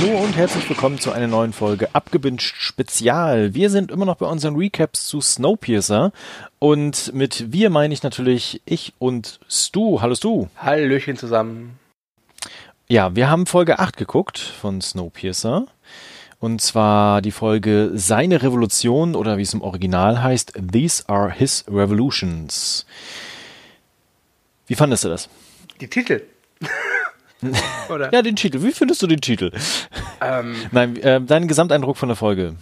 Hallo und herzlich willkommen zu einer neuen Folge Abgebinged Spezial. Wir sind immer noch bei unseren Recaps zu Snowpiercer und mit wir meine ich natürlich ich und Stu. Hallo Stu. Hallöchen zusammen. Ja, wir haben Folge 8 geguckt von Snowpiercer. Und zwar die Folge Seine Revolution oder wie es im Original heißt, These are his revolutions. Wie fandest du das? Die Titel. Oder? Ja, den Titel. Wie findest du den Titel? Ähm, Nein, äh, dein Gesamteindruck von der Folge.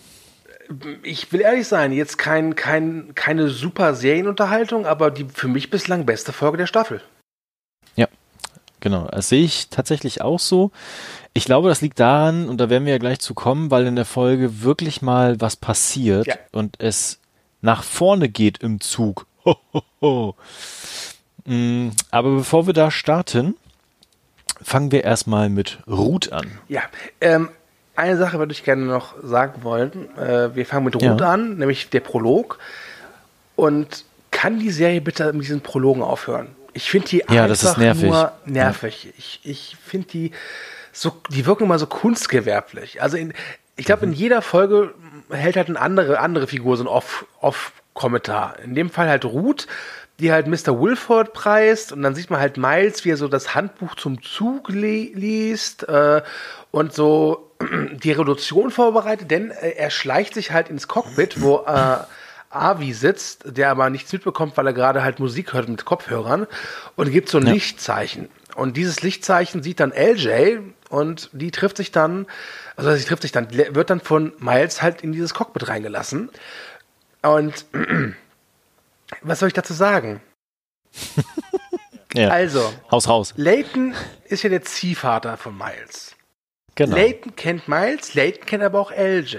Ich will ehrlich sein, jetzt kein, kein, keine super Serienunterhaltung, aber die für mich bislang beste Folge der Staffel. Ja, genau. Das sehe ich tatsächlich auch so. Ich glaube, das liegt daran, und da werden wir ja gleich zu kommen, weil in der Folge wirklich mal was passiert ja. und es nach vorne geht im Zug. Ho, ho, ho. Aber bevor wir da starten, fangen wir erstmal mit Ruth an. Ja, ähm, eine Sache würde ich gerne noch sagen wollen. Äh, wir fangen mit Ruth ja. an, nämlich der Prolog. Und kann die Serie bitte mit diesen Prologen aufhören? Ich finde die ja, einfach nur nervig. Ja. Ich, ich finde die so, die wirken immer so kunstgewerblich. Also in, ich glaube, mhm. in jeder Folge hält halt eine andere, andere Figur so ein Off-Kommentar. Off in dem Fall halt Ruth die halt Mr. Wilford preist und dann sieht man halt Miles, wie er so das Handbuch zum Zug li liest äh, und so die Revolution vorbereitet, denn äh, er schleicht sich halt ins Cockpit, wo äh, Avi sitzt, der aber nichts mitbekommt, weil er gerade halt Musik hört mit Kopfhörern und gibt so ein ja. Lichtzeichen. Und dieses Lichtzeichen sieht dann LJ und die trifft sich dann, also sie trifft sich dann, wird dann von Miles halt in dieses Cockpit reingelassen. Und was soll ich dazu sagen? ja. Also, Haus raus. Layton ist ja der Ziehvater von Miles. Genau. Layton kennt Miles, Layton kennt aber auch LJ.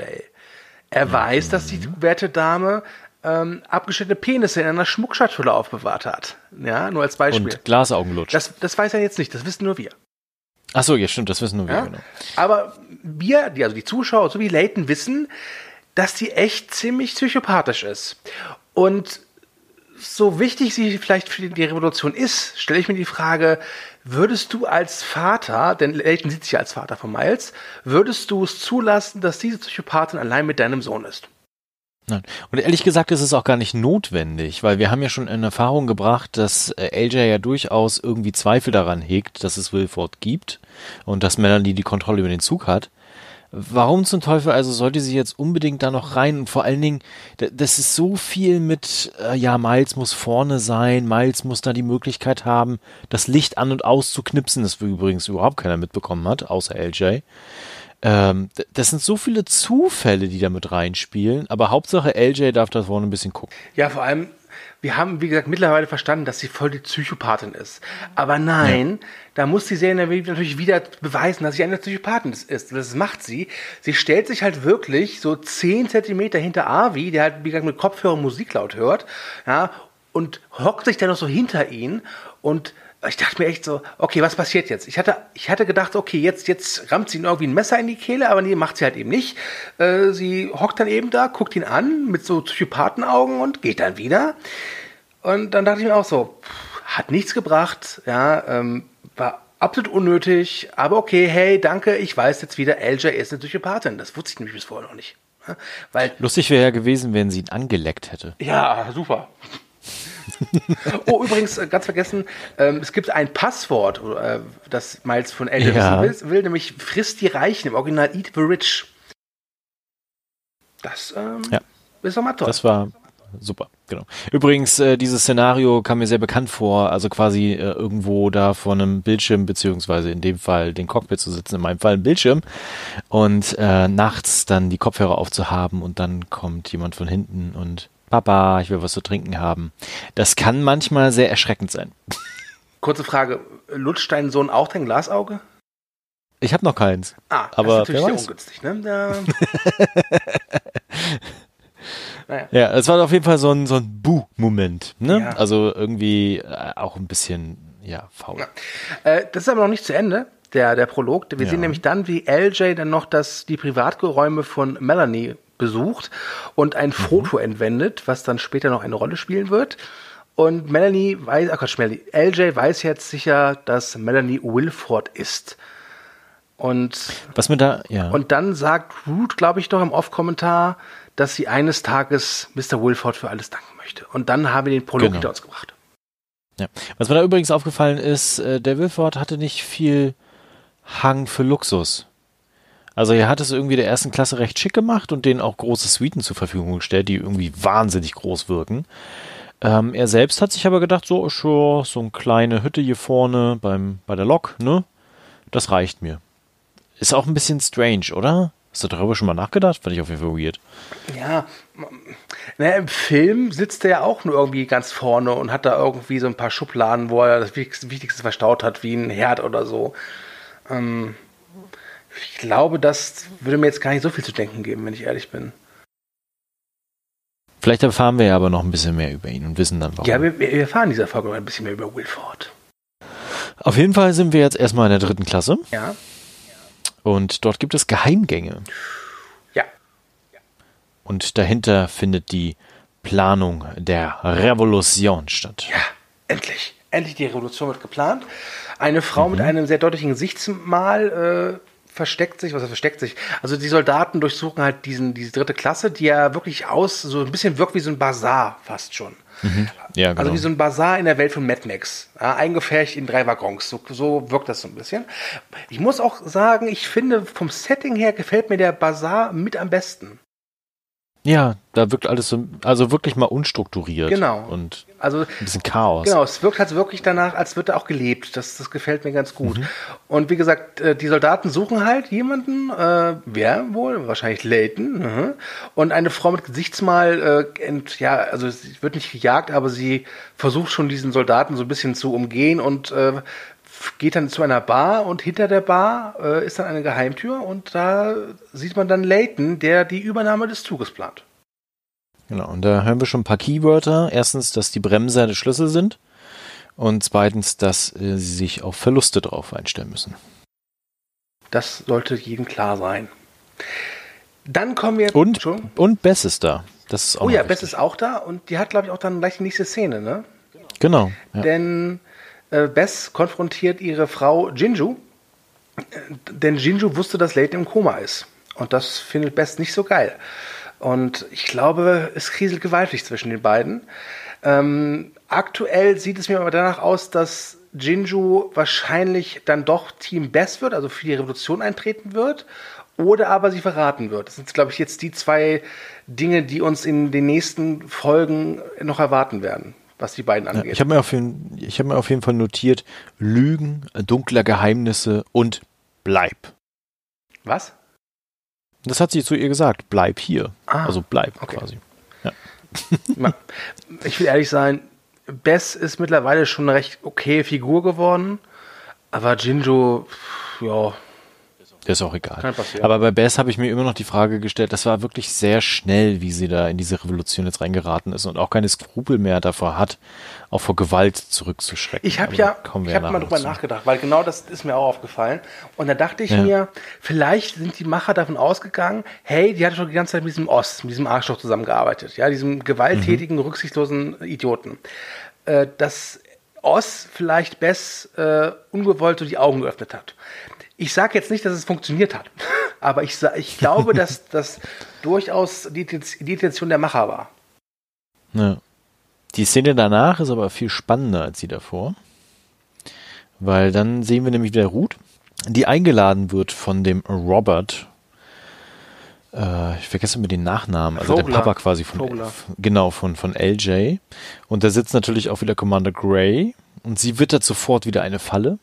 Er mhm. weiß, dass die werte Dame ähm, abgeschnittene Penisse in einer Schmuckschatulle aufbewahrt hat. Ja, nur als Beispiel. Und Glasaugen lutscht. Das, das weiß er jetzt nicht, das wissen nur wir. Ach so, ja, stimmt, das wissen nur wir, ja? genau. Aber wir, die, also die Zuschauer sowie Layton wissen, dass die echt ziemlich psychopathisch ist. Und so wichtig sie vielleicht für die Revolution ist, stelle ich mir die Frage, würdest du als Vater, denn Leighton sieht sich ja als Vater von Miles, würdest du es zulassen, dass diese Psychopathin allein mit deinem Sohn ist? Nein. Und ehrlich gesagt ist es auch gar nicht notwendig, weil wir haben ja schon in Erfahrung gebracht, dass äh, LJ ja durchaus irgendwie Zweifel daran hegt, dass es Wilford gibt und dass Melanie die Kontrolle über den Zug hat. Warum zum Teufel also sollte sie jetzt unbedingt da noch rein? Und vor allen Dingen, das ist so viel mit, äh, ja, Miles muss vorne sein, Miles muss da die Möglichkeit haben, das Licht an und aus zu knipsen, das übrigens überhaupt keiner mitbekommen hat, außer LJ. Ähm, das sind so viele Zufälle, die da mit reinspielen, aber Hauptsache LJ darf da vorne ein bisschen gucken. Ja, vor allem, wir haben, wie gesagt, mittlerweile verstanden, dass sie voll die Psychopathin ist. Aber nein, ja. da muss die Serie natürlich wieder beweisen, dass sie eine Psychopathin ist. Das macht sie. Sie stellt sich halt wirklich so zehn Zentimeter hinter Avi, der halt, wie gesagt, mit Kopfhörer Musik laut hört, ja, und hockt sich dann noch so hinter ihn und ich dachte mir echt so, okay, was passiert jetzt? Ich hatte, ich hatte gedacht, okay, jetzt, jetzt rammt sie ihm irgendwie ein Messer in die Kehle, aber nee, macht sie halt eben nicht. Äh, sie hockt dann eben da, guckt ihn an mit so Psychopathenaugen und geht dann wieder. Und dann dachte ich mir auch so, pff, hat nichts gebracht, ja, ähm, war absolut unnötig, aber okay, hey, danke, ich weiß jetzt wieder, LJ ist eine Psychopathin. Das wusste ich nämlich bis vorher noch nicht. Weil, Lustig wäre ja gewesen, wenn sie ihn angeleckt hätte. Ja, super oh, übrigens, äh, ganz vergessen, ähm, es gibt ein Passwort, äh, das Miles von Elder ja. will, will, nämlich frisst die Reichen, im Original Eat the Rich. Das ähm, ja. ist doch mal toll. Das war super, genau. Übrigens, äh, dieses Szenario kam mir sehr bekannt vor, also quasi äh, irgendwo da vor einem Bildschirm, beziehungsweise in dem Fall den Cockpit zu sitzen, in meinem Fall ein Bildschirm und äh, nachts dann die Kopfhörer aufzuhaben und dann kommt jemand von hinten und Papa, ich will was zu trinken haben. Das kann manchmal sehr erschreckend sein. Kurze Frage, lutscht dein Sohn auch dein Glasauge? Ich habe noch keins. Ah, aber das ist natürlich sehr ungünstig, ne? Ja. naja. ja, es war auf jeden Fall so ein, so ein Buh-Moment. Ne? Ja. Also irgendwie äh, auch ein bisschen, ja, faul. Ja. Äh, das ist aber noch nicht zu Ende, der, der Prolog. Wir ja. sehen nämlich dann, wie LJ dann noch das, die Privatgeräume von Melanie besucht und ein mhm. Foto entwendet, was dann später noch eine Rolle spielen wird. Und Melanie weiß, ach Quatsch, Melanie, LJ weiß jetzt sicher, dass Melanie Wilford ist. Und, Was mir da, ja. und dann sagt Root, glaube ich, doch im Off-Kommentar, dass sie eines Tages Mr. Wilford für alles danken möchte. Und dann haben wir den Prolog Genau. hinter uns gebracht. Ja. Was mir da übrigens aufgefallen ist, äh, der Wilford hatte nicht viel Hang für Luxus. Also er hat es irgendwie der ersten Klasse recht schick gemacht und denen auch große Suiten zur Verfügung gestellt, die irgendwie wahnsinnig groß wirken. Ähm, er selbst hat sich aber gedacht, so, ja so eine kleine Hütte hier vorne beim, bei der Lok, ne? Das reicht mir. Ist auch ein bisschen strange, oder? Hast du darüber schon mal nachgedacht? Fand ich auf jeden Fall weird. Ja, naja, im Film sitzt er ja auch nur irgendwie ganz vorne und hat da irgendwie so ein paar Schubladen, wo er das Wichtigste verstaut hat, wie ein Herd oder so. Ähm, ich glaube, das würde mir jetzt gar nicht so viel zu denken geben, wenn ich ehrlich bin. Vielleicht erfahren wir ja aber noch ein bisschen mehr über ihn und wissen dann warum. Ja, wir, wir erfahren in dieser Folge noch ein bisschen mehr über Wilford. Auf jeden Fall sind wir jetzt erstmal in der dritten Klasse. Ja, Und dort gibt es Geheimgänge. ja, Und dahinter findet die Planung der Revolution statt. ja, endlich. Endlich die Revolution wird geplant. Eine Frau mit einem sehr deutlichen Gesichtsmal äh, versteckt sich, was versteckt sich? Also die Soldaten durchsuchen halt diesen, diese dritte Klasse, die ja wirklich aus, so ein bisschen wirkt wie so ein Bazar fast schon. Ja, genau. Also wie so ein Bazar in der Welt von Mad Max. Ja, eingefärbt in drei Waggons. So, so wirkt das so ein bisschen. Ich muss auch sagen, ich finde, vom Setting her gefällt mir der Bazar mit am besten. Ja, da wirkt alles so, also wirklich mal unstrukturiert. Genau. Und Also ein bisschen Chaos. Genau, es wirkt halt wirklich danach, als wird da auch gelebt. Das, das gefällt mir ganz gut. Und wie gesagt, äh, die Soldaten suchen halt jemanden, äh, wer wohl? Wahrscheinlich Leighton. mhm. Und eine Frau mit Gesichtsmal, äh, ent, ja, also sie wird nicht gejagt, aber sie versucht schon diesen Soldaten so ein bisschen zu umgehen und äh, geht dann zu einer Bar und hinter der Bar äh, ist dann eine Geheimtür und da sieht man dann Leighton, der die Übernahme des Zuges plant. Genau. Und da hören wir schon ein paar Keywörter. Erstens, dass die Bremser der Schlüssel sind. Und zweitens, dass äh, sie sich auf Verluste drauf einstellen müssen. Das sollte jedem klar sein. Dann kommen wir. Und, und Bess ist da. Das ist auch Oh ja, wichtig. Bess ist auch da und die hat, glaube ich, auch dann gleich die nächste Szene, ne? Genau. Ja. Denn äh, Bess konfrontiert ihre Frau Jinju, äh, denn Jinju wusste, dass Leighton im Koma ist. Und das findet Bess nicht so geil. Und ich glaube, es kriselt gewaltig zwischen den beiden. Ähm, aktuell sieht es mir aber danach aus, dass Jinju wahrscheinlich dann doch Team Bess wird, also für die Revolution eintreten wird, oder aber sie verraten wird. Das sind, glaube ich, jetzt die zwei Dinge, die uns in den nächsten Folgen noch erwarten werden, was die beiden Ja, angeht. ich habe mir, auf jeden- ich hab mir auf jeden Fall notiert, Lügen, dunkler Geheimnisse und bleib. was? Das hat sie zu ihr gesagt, bleib hier. Ah, also bleib okay. quasi. Ma- Ich will ehrlich sein, Bess ist mittlerweile schon eine recht okay Figur geworden, aber Jinjo, ja, Ist auch egal. Kann passieren. Aber bei Bess habe ich mir immer noch die Frage gestellt, das war wirklich sehr schnell, wie sie da in diese Revolution jetzt reingeraten ist und auch keine Skrupel mehr davor hat, auch vor Gewalt zurückzuschrecken. ich habe ja, ich habe mal drüber zu. nachgedacht, weil genau das ist mir auch aufgefallen. Und da dachte ich Ja. mir, vielleicht sind die Macher davon ausgegangen, hey, die hat schon die ganze Zeit mit diesem Ost, mit diesem Arschloch zusammengearbeitet, ja, diesem gewalttätigen, rücksichtslosen Idioten. Äh, dass Oz vielleicht Bess äh, ungewollt so die Augen geöffnet hat. Ich sage jetzt nicht, dass es funktioniert hat, aber ich, ich glaube, dass das durchaus die, die Intention der Macher war. Ja. Die Szene danach ist aber viel spannender als die davor. Weil dann sehen wir nämlich wieder Ruth, die eingeladen wird von dem Robert. Äh, ich vergesse immer den Nachnamen, also der Vogler. Papa quasi von Vogler. genau von von LJ. Und da sitzt natürlich auch wieder Commander Gray und sie wittert sofort wieder eine Falle.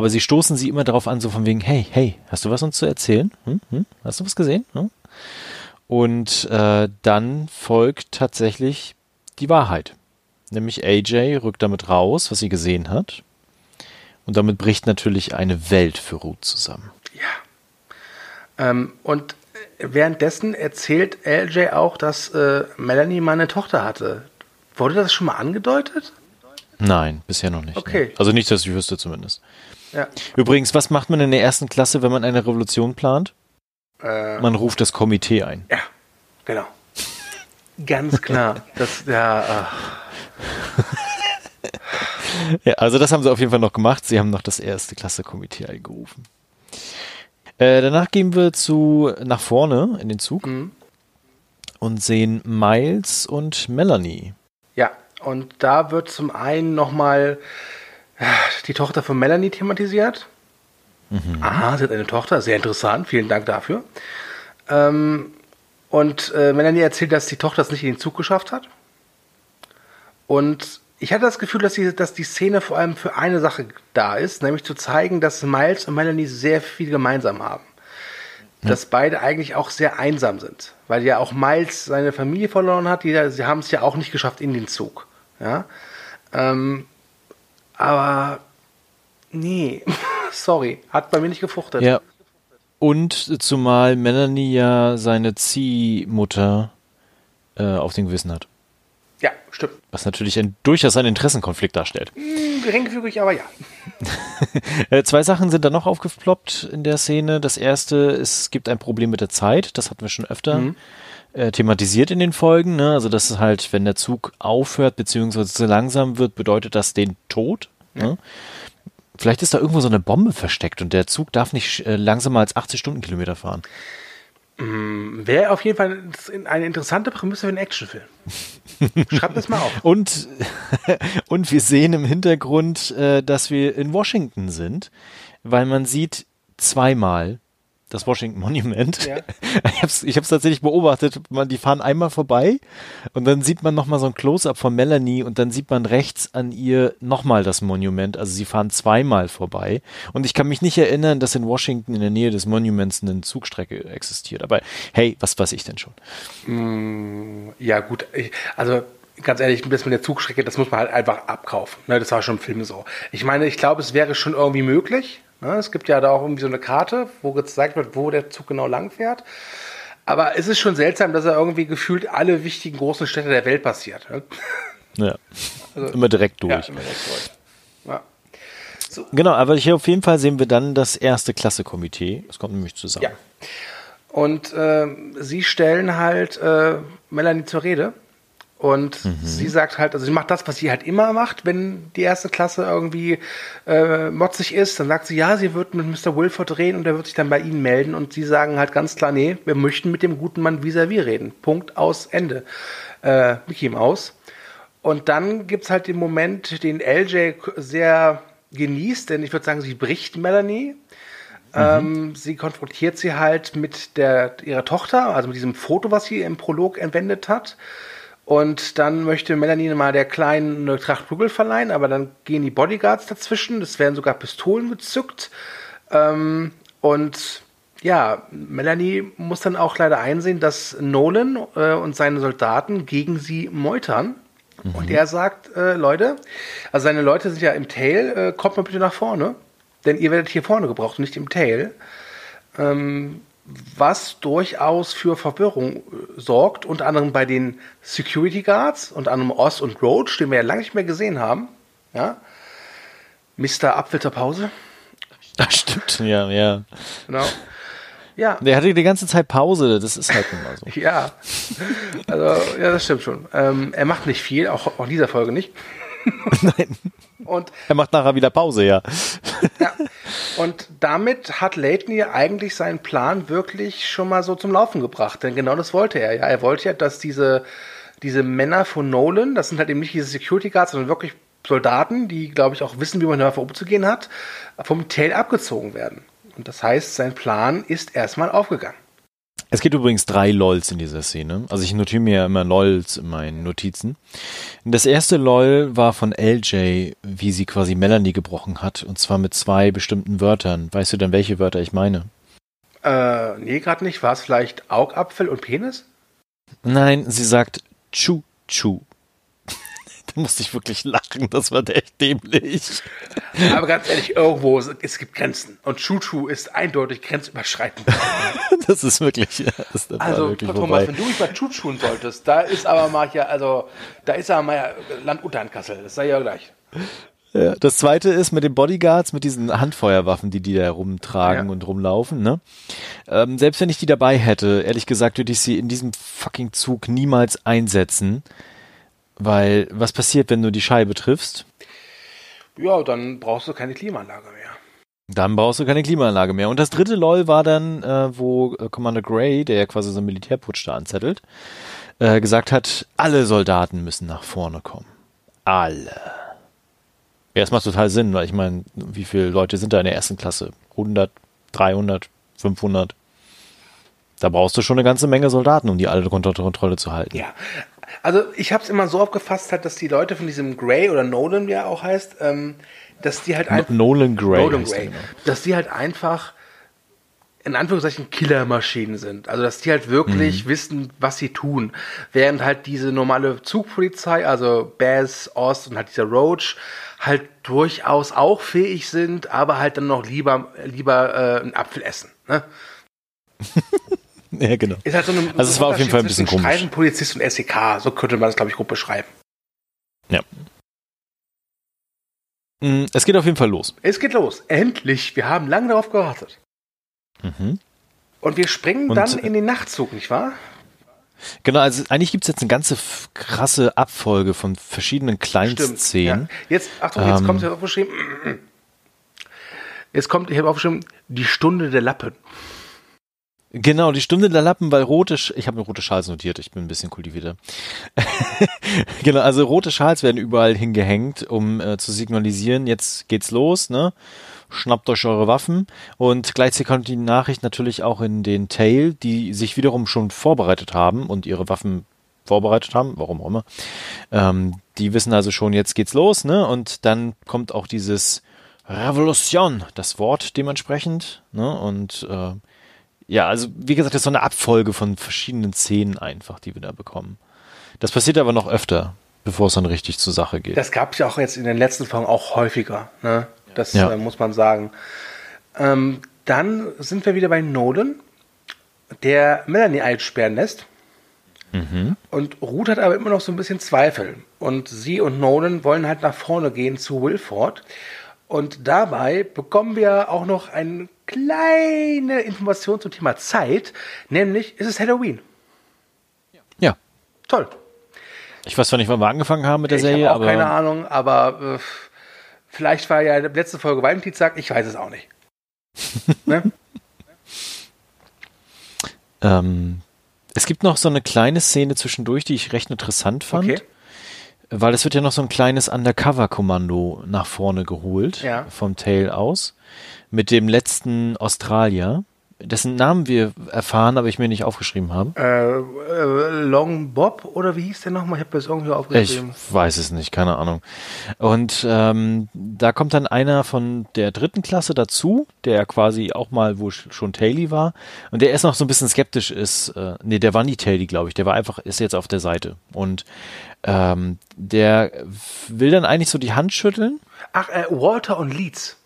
Aber sie stoßen sie immer darauf an, so von wegen, hey, hey, hast du was uns zu erzählen? Hm? Hm? Hast du was gesehen? Hm? Und äh, dann folgt tatsächlich die Wahrheit. Nämlich AJ rückt damit raus, was sie gesehen hat. Und damit bricht natürlich eine Welt für Ruth zusammen. Ähm, und währenddessen erzählt LJ auch, dass äh, Melanie mal eine Tochter hatte. Wurde das schon mal angedeutet? Nein, bisher noch nicht. Okay. Ne? Also nicht, dass ich wüsste zumindest. Ja. Übrigens, was macht man in der ersten Klasse, wenn man eine Revolution plant? Äh, Man ruft das Komitee ein. ja, genau. Ganz klar. Das, ja, ach. Ja, also das haben sie auf jeden Fall noch gemacht. Sie haben noch das erste Klasse-Komitee eingerufen. Äh, danach gehen wir zu nach vorne in den Zug Mhm. und sehen Miles und Melanie. Ja, und da wird zum einen nochmal die Tochter von Melanie thematisiert. Aha, sie hat eine Tochter, sehr interessant, vielen Dank dafür. Ähm, und äh, Melanie erzählt, dass die Tochter es nicht in den Zug geschafft hat. Und ich hatte das Gefühl, dass die, dass die Szene vor allem für eine Sache da ist, nämlich zu zeigen, dass Miles und Melanie sehr viel gemeinsam haben. Dass beide eigentlich auch sehr einsam sind. Weil ja auch Miles seine Familie verloren hat, die, sie haben es ja auch nicht geschafft in den Zug. Ja. Ähm, aber nee, sorry, hat bei mir nicht gefruchtet. Ja. Und zumal Melanie ja seine Ziehmutter äh, auf den Gewissen hat. Ja, stimmt. Was natürlich ein, durchaus einen Interessenkonflikt darstellt. Hm, Geringfügig, aber ja. Äh, zwei Sachen sind da noch aufgeploppt in der Szene. Das erste, es gibt ein Problem mit der Zeit. Das hatten wir schon öfter äh, thematisiert in den Folgen. Ne? Also das ist halt, wenn der Zug aufhört beziehungsweise zu langsam wird, bedeutet das den Tod. Ne? Vielleicht ist da irgendwo so eine Bombe versteckt und der Zug darf nicht äh, langsamer als 80 Stundenkilometer fahren. Wäre auf jeden Fall eine interessante Prämisse für einen Actionfilm. Schreibt das mal auf. Und, und wir sehen im Hintergrund, äh, dass wir in Washington sind, weil man sieht zweimal das Washington Monument. Ja. Ich habe es ich hab's tatsächlich beobachtet. Man, die fahren einmal vorbei und dann sieht man nochmal so ein Close-up von Melanie und dann sieht man rechts an ihr nochmal das Monument. Also sie fahren zweimal vorbei. Und ich kann mich nicht erinnern, dass in Washington in der Nähe des Monuments eine Zugstrecke existiert. Aber hey, was weiß ich denn schon? Ja, gut. Also, ganz ehrlich, das mit der Zugstrecke, das muss man halt einfach abkaufen. Ne, das war schon im Film so. Ich meine, ich glaube, es wäre schon irgendwie möglich. Ne? Es gibt ja da auch irgendwie so eine Karte, wo gezeigt wird, wo der Zug genau lang fährt. Aber es ist schon seltsam, dass er irgendwie gefühlt alle wichtigen großen Städte der Welt passiert. Ne? Ja. Immer direkt durch. Ja, immer das Zeug. Ja. Genau, aber hier auf jeden Fall sehen wir dann das erste Klasse-Komitee. Das kommt nämlich zusammen. Ja. Und äh, sie stellen halt äh, Melanie zur Rede. Und sie sagt halt, also sie macht das, was sie halt immer macht, wenn die erste Klasse irgendwie äh, motzig ist. Dann sagt sie, ja, sie wird mit Mr. Wilford reden und er wird sich dann bei ihnen melden. Und sie sagen halt ganz klar, nee, wir möchten mit dem guten Mann vis-à-vis reden. Punkt, aus, Ende. Äh, Mickey Maus. Und dann gibt's halt den Moment, den LJ sehr genießt, denn ich würde sagen, sie bricht Melanie. Ähm, sie konfrontiert sie halt mit der, ihrer Tochter, also mit diesem Foto, was sie im Prolog entwendet hat. Und dann möchte Melanie mal der Kleinen eine Tracht Prügel verleihen, aber dann gehen die Bodyguards dazwischen. Es werden sogar Pistolen gezückt. Ähm, und ja, Melanie muss dann auch leider einsehen, dass Nolan äh, und seine Soldaten gegen sie meutern. Und er sagt, äh, Leute, also seine Leute sind ja im Tail, äh, kommt mal bitte nach vorne, denn ihr werdet hier vorne gebraucht und nicht im Tail. Ähm, was durchaus für Verwirrung äh, sorgt, unter anderem bei den Security Guards, unter anderem Oz und Roach, den wir ja lange nicht mehr gesehen haben. Ja. Mr. Apfelter Pause. Das stimmt, ja, ja. Genau. Ja, Der hatte die ganze Zeit Pause, das ist halt nun mal so. ja. Also, ja, das stimmt schon. Ähm, er macht nicht viel, auch, auch in dieser Folge nicht. Nein. Und Er macht nachher wieder Pause, ja. Ja. Und damit hat Leighton ja eigentlich seinen Plan wirklich schon mal so zum Laufen gebracht. Denn genau das wollte er ja. Er wollte ja, dass diese, diese Männer von Nolan, das sind halt eben nicht diese Security Guards, sondern wirklich Soldaten, die, glaube ich, auch wissen, wie man damit umzugehen hat, vom Tail abgezogen werden. Und das heißt, sein Plan ist erstmal aufgegangen. Es gibt übrigens drei LOLs in dieser Szene. Also ich notiere mir ja immer LOLs in meinen Notizen. Das erste LOL war von LJ, wie sie quasi Melanie gebrochen hat. Und zwar mit zwei bestimmten Wörtern. Weißt du denn, welche Wörter ich meine? Äh, nee, gerade nicht. War es vielleicht Augapfel und Penis? Nein, sie sagt Chu-Chu. da musste ich wirklich lachen. Das war echt dämlich. Aber ganz ehrlich, irgendwo, es gibt Grenzen. Und Chuchu ist eindeutig grenzüberschreitend. Das ist wirklich, ja, das war Also, wirklich Thomas, wenn du mich mal Chuchun solltest, da ist aber mal ja, also, da ist aber mal ja Land unter in Kassel. Das sei ja gleich. Ja, das zweite ist mit den Bodyguards, mit diesen Handfeuerwaffen, die die da rumtragen Ja. und rumlaufen. Ne? Ähm, selbst wenn ich die dabei hätte, ehrlich gesagt, würde ich sie in diesem fucking Zug niemals einsetzen. Weil, was passiert, wenn du die Scheibe triffst? Ja, dann brauchst du keine Klimaanlage mehr. Dann brauchst du keine Klimaanlage mehr. Und das dritte LOL war dann, äh, wo äh, Commander Gray, der ja quasi so einen Militärputsch da anzettelt, äh, gesagt hat, alle Soldaten müssen nach vorne kommen. Alle. Ja, das macht total Sinn, weil ich meine, wie viele Leute sind da in der ersten Klasse? 100, 300, 500? Da brauchst du schon eine ganze Menge Soldaten, um die alle unter Kontrolle zu halten. Ja, also ich habe es immer so aufgefasst, halt, dass die Leute von diesem Gray oder Nolan, wie er auch heißt, ähm, dass die halt einfach. Nolan Gray. Nolan Gray. Genau. Dass die halt einfach in Anführungszeichen Killermaschinen sind. Also dass die halt wirklich mhm. wissen, was sie tun. Während halt diese normale Zugpolizei, also Baz, Ost und halt dieser Roach, halt durchaus auch fähig sind, aber halt dann noch lieber, lieber äh, einen Apfel essen. Ne? ja, genau. Halt so eine, also es war auf jeden Fall ein bisschen komisch. Polizist und SEK, so könnte man das, glaube ich, grob beschreiben. Ja. Mm, es geht auf jeden Fall los. Es geht los. Endlich. Wir haben lange darauf gewartet. Mhm. Und wir springen Und, dann in den Nachtzug, nicht wahr? Genau, also eigentlich gibt es jetzt eine ganze krasse Abfolge von verschiedenen Kleinstszenen. Ja. Jetzt, Achtung, jetzt ähm, kommt hier aufgeschrieben. Jetzt kommt, ich habe aufgeschrieben, die Stunde der Lappen. Genau, die Stunde der Lappen, weil rote, Sch ich habe mir rote Schals notiert, ich bin ein bisschen kultivierter. genau, also rote Schals werden überall hingehängt, um äh, zu signalisieren, jetzt geht's los, ne? Schnappt euch eure Waffen und gleichzeitig kommt die Nachricht natürlich auch in den Tail, die sich wiederum schon vorbereitet haben und ihre Waffen vorbereitet haben, warum auch immer. Ähm, die wissen also schon, jetzt geht's los, ne? Und dann kommt auch dieses Revolution, das Wort dementsprechend, ne? Und äh, ja, also wie gesagt, das ist so eine Abfolge von verschiedenen Szenen einfach, die wir da bekommen. Das passiert aber noch öfter, bevor es dann richtig zur Sache geht. Das gab es ja auch jetzt in den letzten Folgen auch häufiger, ne? Das ja. äh, muss man sagen. Ähm, dann sind wir wieder bei Nolan, der Melanie einsperren lässt. Mhm. Und Ruth hat aber immer noch so ein bisschen Zweifel. Und sie und Nolan wollen halt nach vorne gehen zu Wilford. Und dabei bekommen wir auch noch eine kleine Information zum Thema Zeit, nämlich ist es Halloween. Ja. Toll. Ich weiß zwar nicht, wann wir angefangen haben mit der ich Serie, auch aber. keine Ahnung, aber äh, vielleicht war ja letzte Folge Valentinstag, ich weiß es auch nicht. ne? ähm, es gibt noch so eine kleine Szene zwischendurch, die ich recht interessant fand. Okay. Weil es wird ja noch so ein kleines Undercover-Kommando nach vorne geholt, ja. vom Tail aus, mit dem letzten Australier, dessen Namen wir erfahren, aber ich mir nicht aufgeschrieben habe. Äh, äh, Long Bob oder wie hieß der nochmal? Ich habe das irgendwie aufgeschrieben. Ich weiß es nicht, keine Ahnung. Und ähm, da kommt dann einer von der dritten Klasse dazu, der quasi auch mal wo schon Taily war und der erst noch so ein bisschen skeptisch ist. Äh, nee, der war nie Taily, glaube ich. Der war einfach, ist jetzt auf der Seite. Und ähm, der will dann eigentlich so die Hand schütteln. Ach, äh, Walter und Leeds.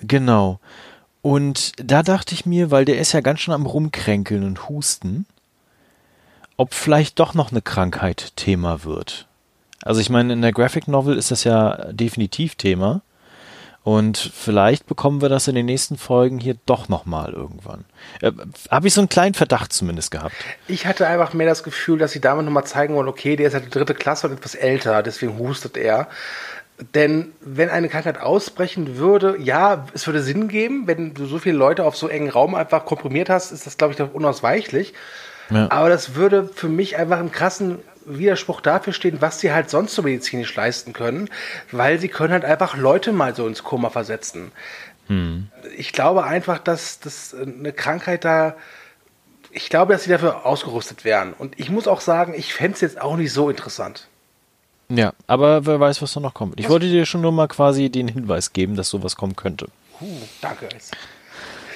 Genau. Und da dachte ich mir, weil der ist ja ganz schön am Rumkränkeln und Husten, ob vielleicht doch noch eine Krankheit Thema wird. Also ich meine, in der Graphic Novel ist das ja definitiv Thema. Und vielleicht bekommen wir das in den nächsten Folgen hier doch nochmal irgendwann. Äh, Habe ich so einen kleinen Verdacht zumindest gehabt. Ich hatte einfach mehr das Gefühl, dass sie damit nochmal zeigen wollen, okay, der ist halt die dritte Klasse und etwas älter, deswegen hustet er. Denn wenn eine Krankheit ausbrechen würde, ja, es würde Sinn geben, wenn du so viele Leute auf so engen Raum einfach komprimiert hast, ist das, glaube ich, doch unausweichlich. Ja. Aber das würde für mich einfach einen krassen Widerspruch dafür stehen, was sie halt sonst so medizinisch leisten können, weil sie können halt einfach Leute mal so ins Koma versetzen. Hm. Ich glaube einfach, dass, dass eine Krankheit da, ich glaube, dass sie dafür ausgerüstet wären. Und ich muss auch sagen, ich fände es jetzt auch nicht so interessant. Ja, aber wer weiß, was da noch kommt. Ich was? wollte dir schon nur mal quasi den Hinweis geben, dass sowas kommen könnte. Uh, danke.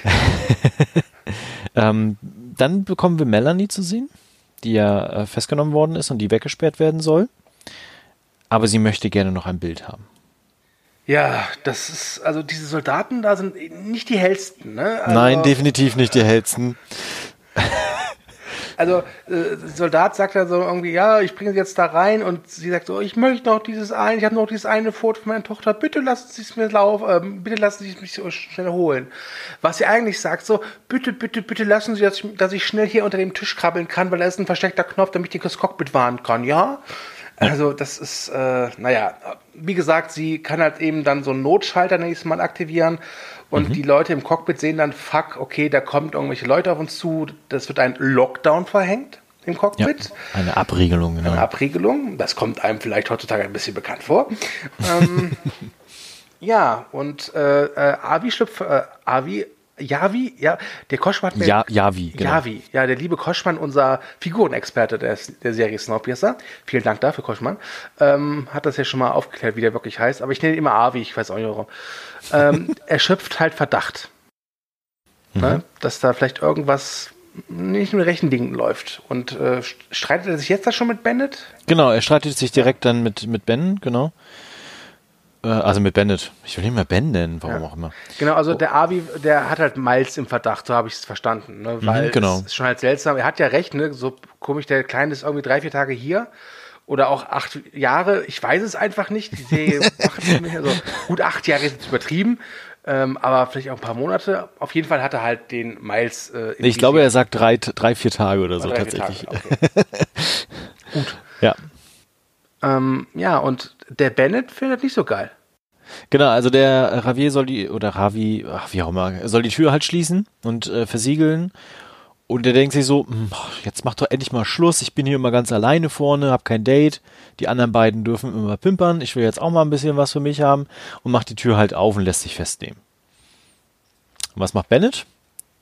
ähm, dann bekommen wir Melanie zu sehen die ja äh, festgenommen worden ist und die weggesperrt werden soll. Aber sie möchte gerne noch ein Bild haben. Ja, das ist, also diese Soldaten da sind nicht die hellsten, ne? Also, Nein, definitiv nicht die hellsten. Also, äh, Soldat sagt dann so irgendwie, ja, ich bringe sie jetzt da rein und sie sagt so, ich möchte noch dieses eine, ich habe noch dieses eine Foto von meiner Tochter, bitte lassen Sie es mir laufen, äh, bitte lassen Sie es mich so schnell holen. Was sie eigentlich sagt, so, bitte, bitte, bitte lassen Sie, dass ich, dass ich schnell hier unter dem Tisch krabbeln kann, weil da ist ein versteckter Knopf, damit ich das Cockpit warnen kann, ja? Also das ist, äh, naja, wie gesagt, sie kann halt eben dann so einen Notschalter nächstes Mal aktivieren und mhm. die Leute im Cockpit sehen dann, fuck, okay, da kommt irgendwelche Leute auf uns zu, das wird ein Lockdown verhängt im Cockpit. Ja, eine Abriegelung, genau. Eine Abriegelung, das kommt einem vielleicht heutzutage ein bisschen bekannt vor. ähm, ja, und äh, äh, Avi schlüpft, äh, Avi Javi, ja, der Koschmann. Ja, Javi, genau. Javi, ja, der liebe Koschmann, unser Figurenexperte der, der Serie Snowpiercer. Vielen Dank dafür, Koschmann. Ähm, hat das ja schon mal aufgeklärt, wie der wirklich heißt, aber ich nenne ihn immer Avi, ich weiß auch nicht warum. Ähm, er schöpft halt Verdacht. Ne, mhm. Ne, dass da vielleicht irgendwas nicht mit rechten Dingen läuft. Und äh, streitet er sich jetzt da schon mit Bennett? Genau, er streitet sich direkt dann mit, mit Ben, genau. Äh, also mit Bennett. Ich will nicht mehr Ben nennen, warum ja. auch immer. Genau, also der Avi, der hat halt Miles im Verdacht, so habe ich es verstanden. Ne? Mhm, Weil mhm, genau. es ist schon halt seltsam. Er hat ja recht, ne? so komisch, der Kleine ist irgendwie drei, vier Tage hier oder auch acht Jahre. Ich weiß es einfach nicht. Die Serie macht mir so gut acht Jahre ist jetzt übertrieben. Ähm, aber vielleicht auch ein paar Monate. Auf jeden Fall hat er halt den Miles. Äh, ich glaube, er sagt drei, drei, vier Tage oder so drei, tatsächlich. Okay. gut. Ja. Ähm, ja, und der Bennett findet nicht so geil. Genau, also der Ravier soll die, oder Ravi, ach, wie auch immer, soll die Tür halt schließen und äh, versiegeln. Und der denkt sich so, hm, jetzt mach doch endlich mal Schluss, ich bin hier immer ganz alleine vorne, hab kein Date, die anderen beiden dürfen immer pimpern, ich will jetzt auch mal ein bisschen was für mich haben und macht die Tür halt auf und lässt sich festnehmen. Und was macht Bennett?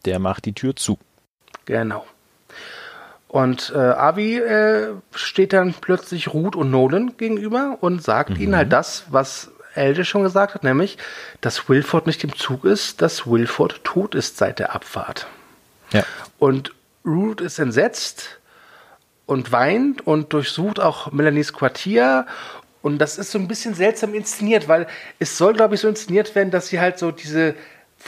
Der macht die Tür zu. Genau. Und äh, Avi äh, steht dann plötzlich Ruth und Nolan gegenüber und sagt mhm. ihnen halt das, was Elde schon gesagt hat, nämlich, dass Wilford nicht im Zug ist, dass Wilford tot ist seit der Abfahrt. Ja. Und Ruth ist entsetzt und weint und durchsucht auch Melanies Quartier. Und das ist so ein bisschen seltsam inszeniert, weil es soll, glaube ich, so inszeniert werden, dass sie halt so diese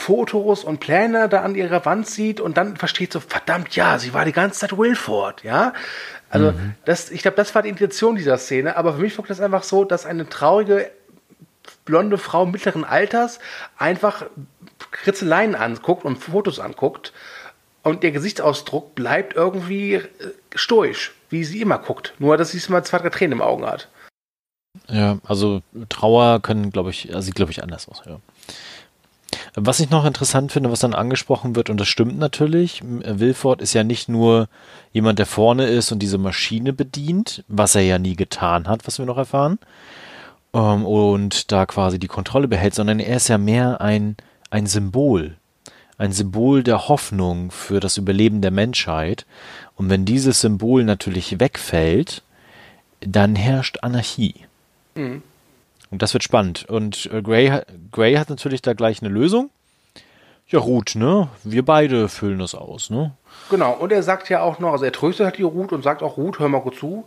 Fotos und Pläne da an ihrer Wand sieht und dann versteht so, verdammt, ja, sie war die ganze Zeit Wilford, ja. Also, mhm. das, ich glaube, das war die Intention dieser Szene, aber für mich wirkt das einfach so, dass eine traurige, blonde Frau mittleren Alters einfach Kritzeleien anguckt und Fotos anguckt und der Gesichtsausdruck bleibt irgendwie äh, stoisch, wie sie immer guckt. Nur, dass sie mal zwei, drei Tränen im Augen hat. Ja, also Trauer können, glaube ich, also sieht, glaube ich, anders aus, ja. Was ich noch interessant finde, was dann angesprochen wird, und das stimmt natürlich, Wilford ist ja nicht nur jemand, der vorne ist und diese Maschine bedient, was er ja nie getan hat, was wir noch erfahren, ähm, und da quasi die Kontrolle behält, sondern er ist ja mehr ein, ein Symbol, ein Symbol der Hoffnung für das Überleben der Menschheit. Und wenn dieses Symbol natürlich wegfällt, dann herrscht Anarchie. Mhm. Und das wird spannend. Und äh, Gray, Gray hat natürlich da gleich eine Lösung. Ja, Ruth, ne? Wir beide füllen das aus, ne? Genau, und er sagt ja auch noch, also er tröstet halt die Ruth und sagt auch, Ruth, hör mal gut zu,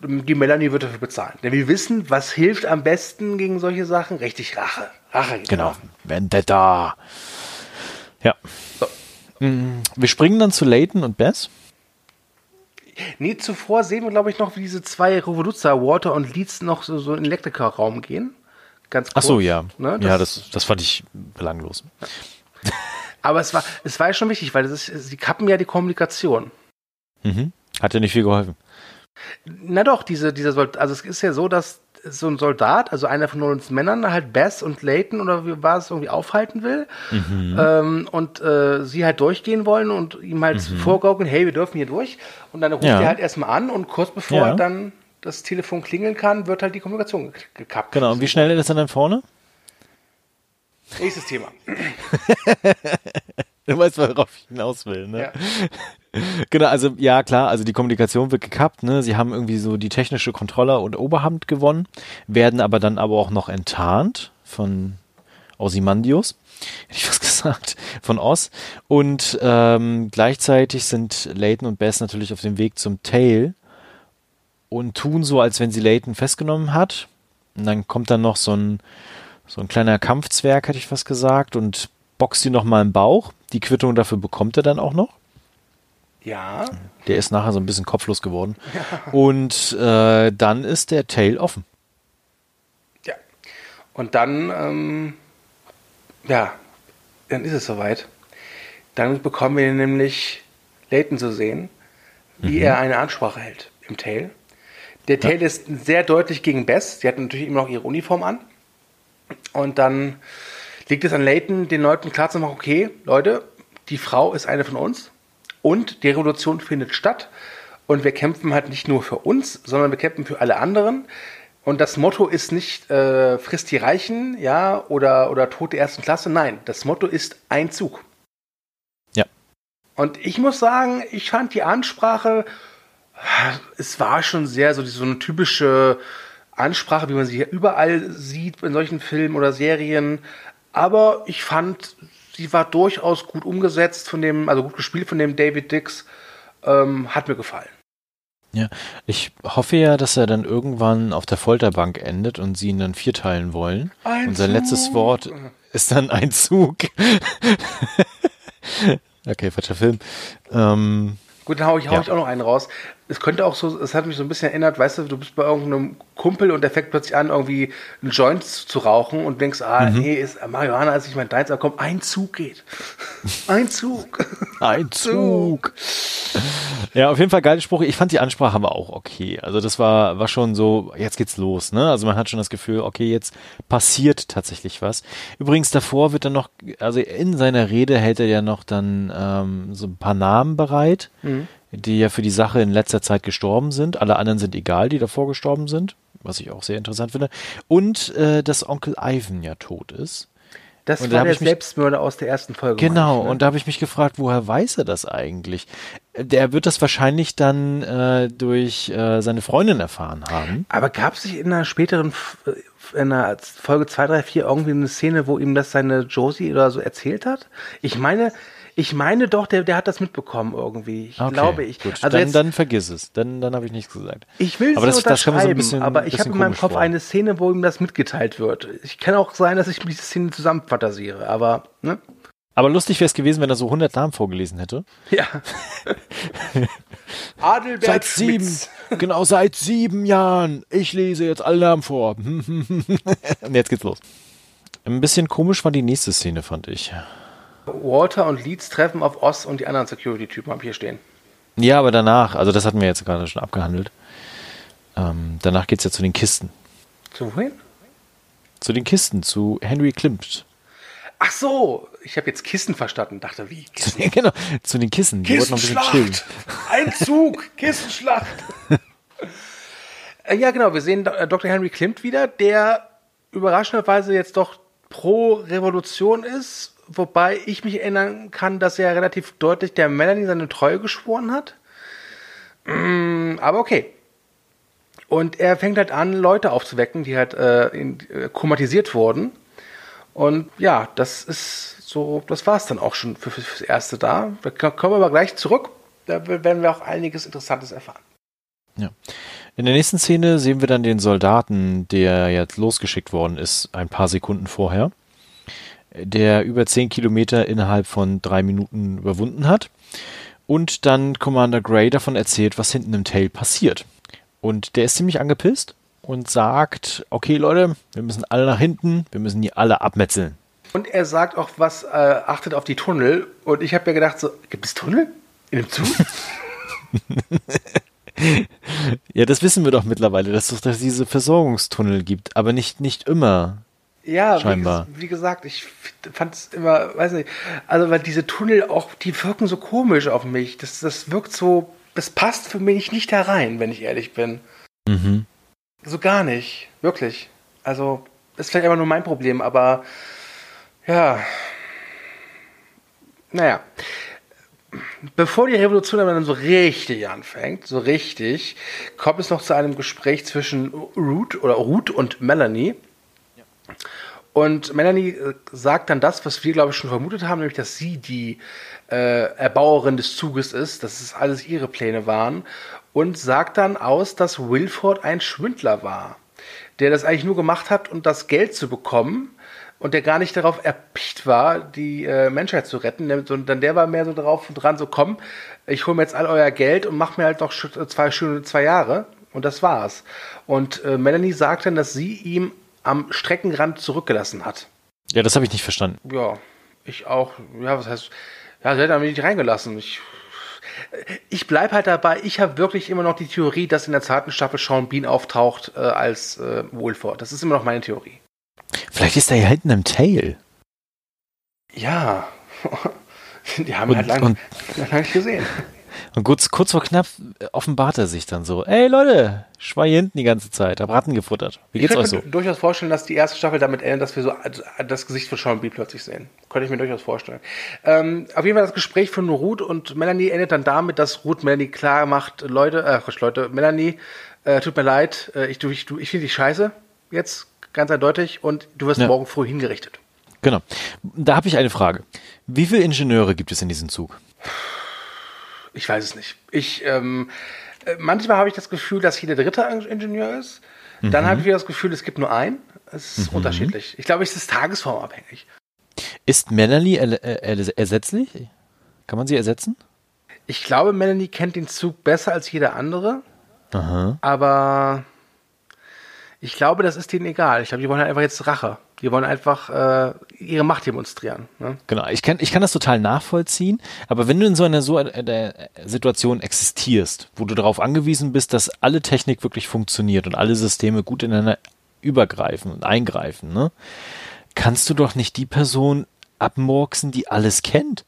die Melanie wird dafür bezahlen. Denn wir wissen, was hilft am besten gegen solche Sachen? Richtig Rache. Rache. Genau. Vendetta. Ja. So. Mm, wir springen dann zu Leighton und Bess. Nee, zuvor sehen wir, glaube ich, noch, wie diese zwei Revoluzer, Water und Leeds, noch so, so in den Elektrikerraum gehen. Ganz kurz. Ach so, ja. Ne, das ja, das, das fand ich belanglos. Ja. Aber es war, es war ja schon wichtig, weil ist, sie kappen ja die Kommunikation. Mhm. Hat ja nicht viel geholfen. Na doch, diese, dieser Soldat, also es ist ja so, dass so ein Soldat, also einer von uns Männern, halt Bess und Layton oder wie war es irgendwie aufhalten will mhm. ähm, und äh, sie halt durchgehen wollen und ihm halt mhm. vorgaukeln, hey, wir dürfen hier durch. Und dann ruft ja. er halt erstmal an und kurz bevor ja. dann das Telefon klingeln kann, wird halt die Kommunikation gekappt. Genau, und wie schnell ist er dann vorne? Nächstes Thema. du weißt, worauf ich hinaus will, ne? Ja. Genau, also ja klar, also die Kommunikation wird gekappt, ne? Sie haben irgendwie so die technische Kontrolle und Oberhand gewonnen, werden aber dann aber auch noch enttarnt von Ozymandius, hätte ich was gesagt, von Oz. Und ähm, gleichzeitig sind Layton und Bess natürlich auf dem Weg zum Tail und tun so, als wenn sie Layton festgenommen hat. Und dann kommt dann noch so ein, so ein kleiner Kampfzwerg, hätte ich was gesagt, und boxt sie nochmal im Bauch. Die Quittung dafür bekommt er dann auch noch. Ja. Der ist nachher so ein bisschen kopflos geworden. Ja. Und äh, dann ist der Tail offen. Ja. Und dann, ähm, ja, dann ist es soweit. Dann bekommen wir nämlich Layton zu sehen, wie mhm. er eine Ansprache hält im Tail. Der Tail ja. ist sehr deutlich gegen Bess. Sie hat natürlich immer noch ihre Uniform an. Und dann liegt es an Leighton, den Leuten klarzumachen, okay, Leute, die Frau ist eine von uns und die Revolution findet statt. Und wir kämpfen halt nicht nur für uns, sondern wir kämpfen für alle anderen. Und das Motto ist nicht äh, frisst die Reichen, ja, oder, oder Tod der ersten Klasse. Nein, das Motto ist ein Zug. Ja. Und ich muss sagen, ich fand die Ansprache, es war schon sehr so, so eine typische Ansprache, wie man sie überall sieht in solchen Filmen oder Serien. Aber ich fand, sie war durchaus gut umgesetzt von dem, also gut gespielt von dem David Dix. Ähm, hat mir gefallen. Ja, ich hoffe ja, dass er dann irgendwann auf der Folterbank endet und sie ihn dann vierteilen wollen. Ein und sein Zug. letztes Wort ist dann ein Zug. okay, falscher Film. Ähm, Gut, dann hau ich, hau ja. ich auch noch einen raus. Es könnte auch so, es hat mich so ein bisschen erinnert, weißt du, du bist bei irgendeinem Kumpel und der fängt plötzlich an, irgendwie einen Joint zu rauchen und denkst, ah, mhm. nee, ist Marihuana, als ich mein Deins, aber komm, ein Zug geht. Ein Zug. ein Zug. ja, auf jeden Fall geile Spruch. Ich fand die Ansprache aber auch okay. Also das war, war schon so, jetzt geht's los, ne? Also man hat schon das Gefühl, okay, jetzt passiert tatsächlich was. Übrigens, davor wird er noch, also in seiner Rede hält er ja noch dann ähm, so ein paar Namen bereit. Mhm die ja für die Sache in letzter Zeit gestorben sind. Alle anderen sind egal, die davor gestorben sind, was ich auch sehr interessant finde. Und äh, dass Onkel Ivan ja tot ist. Das und war der Selbstmörder aus der ersten Folge. Genau, ich, ne? und da habe ich mich gefragt, woher weiß er das eigentlich? Der wird das wahrscheinlich dann äh, durch äh, seine Freundin erfahren haben. Aber gab es nicht in einer späteren, äh, in einer Folge 2, 3, 4 irgendwie eine Szene, wo ihm das seine Josie oder so erzählt hat? Ich meine, ich meine doch, der, der hat das mitbekommen irgendwie. Ich okay, glaube ich. Gut, also dann, jetzt, dann vergiss es. Dann, dann habe ich nichts gesagt. Ich will es das, das so ein bisschen, aber ich habe in meinem Kopf vor. eine Szene, wo ihm das mitgeteilt wird. Ich kann auch sein, dass ich diese Szene zusammenfantasiere, aber ne? Aber lustig wäre es gewesen, wenn er so 100 Namen vorgelesen hätte. Ja. Adelbert Seit sieben, genau, seit sieben Jahren. Ich lese jetzt alle Namen vor. Und jetzt geht's los. Ein bisschen komisch war die nächste Szene, fand ich. Walter und Leeds treffen auf Oz und die anderen Security-Typen haben hier stehen. Ja, aber danach, also das hatten wir jetzt gerade schon abgehandelt. Ähm, danach geht es ja zu den Kisten. Zu wohin? Zu den Kisten, zu Henry Klimt. Ach so, ich habe jetzt Kisten verstanden, dachte wie? Kisten? genau, zu den Kissen. Kissenschlacht! Ein Zug, Kissenschlacht! Äh, ja, genau, wir sehen Dr. Henry Klimt wieder, der überraschenderweise jetzt doch pro Revolution ist wobei ich mich erinnern kann, dass er relativ deutlich der Melanie seine Treue geschworen hat. Mm, aber okay. Und er fängt halt an, Leute aufzuwecken, die halt äh, in, äh, komatisiert wurden. Und ja, das ist so, das war es dann auch schon für, für, fürs Erste da. Da kommen wir aber gleich zurück. Da werden wir auch einiges Interessantes erfahren. Ja. In der nächsten Szene sehen wir dann den Soldaten, der jetzt losgeschickt worden ist, ein paar Sekunden vorher der über 10 Kilometer innerhalb von drei Minuten überwunden hat. Und dann Commander Gray davon erzählt, was hinten im Tail passiert. Und der ist ziemlich angepisst und sagt, okay Leute, wir müssen alle nach hinten, wir müssen die alle abmetzeln. Und er sagt auch, was äh, achtet auf die Tunnel. Und ich habe mir gedacht, so, gibt es Tunnel in dem Zug? ja, das wissen wir doch mittlerweile, dass es diese Versorgungstunnel gibt, aber nicht, nicht immer. Ja, scheinbar. Wie, wie gesagt, ich fand es immer, weiß nicht, also weil diese Tunnel auch, die wirken so komisch auf mich. Das, das wirkt so, das passt für mich nicht herein, wenn ich ehrlich bin. Mhm. So gar nicht, wirklich. Also, ist vielleicht einfach nur mein Problem, aber ja. Naja. Bevor die Revolution aber dann so richtig anfängt, so richtig, kommt es noch zu einem Gespräch zwischen Ruth oder Ruth und Melanie. Und Melanie äh, sagt dann das, was wir, glaube ich, schon vermutet haben, nämlich, dass sie die äh, Erbauerin des Zuges ist, dass es alles ihre Pläne waren. Und sagt dann aus, dass Wilford ein Schwindler war, der das eigentlich nur gemacht hat, um das Geld zu bekommen und der gar nicht darauf erpicht war, die äh, Menschheit zu retten, sondern der war mehr so drauf und dran, so komm, ich hole mir jetzt all euer Geld und mach mir halt noch zwei schöne zwei Jahre. Und das war's. Und äh, Melanie sagt dann, dass sie ihm am Streckenrand zurückgelassen hat. Ja, das habe ich nicht verstanden. Ja, ich auch. Ja, was heißt, ja, sie hat mich nicht reingelassen. Ich, ich bleibe halt dabei, ich habe wirklich immer noch die Theorie, dass in der zweiten Staffel Sean Bean auftaucht äh, als äh, Wolford. Das ist immer noch meine Theorie. Vielleicht ist er ja hinten im Tail. Ja. Die haben und, halt lange lang nicht gesehen. Und kurz, kurz vor knapp offenbart er sich dann so: Ey Leute, ich war hier hinten die ganze Zeit, hab Ratten gefuttert. Wie geht's euch so? Ich könnte mir durchaus vorstellen, dass die erste Staffel damit endet, dass wir so das Gesicht von Sean B. plötzlich sehen. Könnte ich mir durchaus vorstellen. Ähm, auf jeden Fall das Gespräch von Ruth und Melanie endet dann damit, dass Ruth Melanie klar macht: Leute, äh, Leute, Melanie, äh, tut mir leid, äh, ich, ich, ich finde dich scheiße jetzt, ganz eindeutig, und du wirst ja. morgen früh hingerichtet. Genau. Da habe ich eine Frage. Wie viele Ingenieure gibt es in diesem Zug? Ich weiß es nicht. Ich, ähm, äh, manchmal habe ich das Gefühl, dass jeder dritte Ingenieur ist. Dann mhm. habe ich wieder das Gefühl, es gibt nur einen. Es ist mhm. unterschiedlich. Ich glaube, es ist tagesformabhängig. Ist Melanie er ersetzlich? Kann man sie ersetzen? Ich glaube, Melanie kennt den Zug besser als jeder andere. Aha. Aber ich glaube, das ist denen egal. Ich glaube, die wollen halt einfach jetzt Rache. Die wollen einfach äh, ihre Macht demonstrieren. Ne? Genau, ich kann, ich kann das total nachvollziehen, aber wenn du in so einer so einer Situation existierst, wo du darauf angewiesen bist, dass alle Technik wirklich funktioniert und alle Systeme gut ineinander übergreifen und eingreifen, ne, kannst du doch nicht die Person abmurksen, die alles kennt.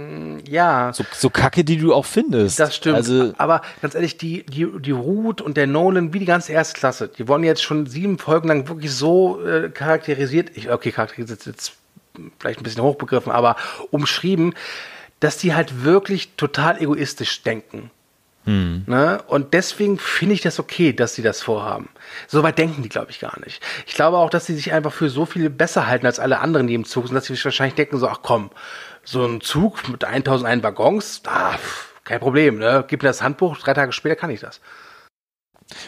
Mm, ja. So, so kacke, die du auch findest. Das stimmt. Also, aber ganz ehrlich, die, die, die Ruth und der Nolan, wie die ganze Erstklasse, die wurden jetzt schon sieben Folgen lang wirklich so äh, charakterisiert. Ich, okay, charakterisiert jetzt vielleicht ein bisschen hochbegriffen, aber umschrieben, dass die halt wirklich total egoistisch denken. Hm. Ne? Und deswegen finde ich das okay, dass sie das vorhaben. So weit denken die, glaube ich, gar nicht. Ich glaube auch, dass sie sich einfach für so viel besser halten als alle anderen, die im Zug sind, dass sie sich wahrscheinlich denken, so, ach komm, so ein Zug mit 1001 Waggons, ah, kein Problem, ne? Gib mir das Handbuch, drei Tage später kann ich das.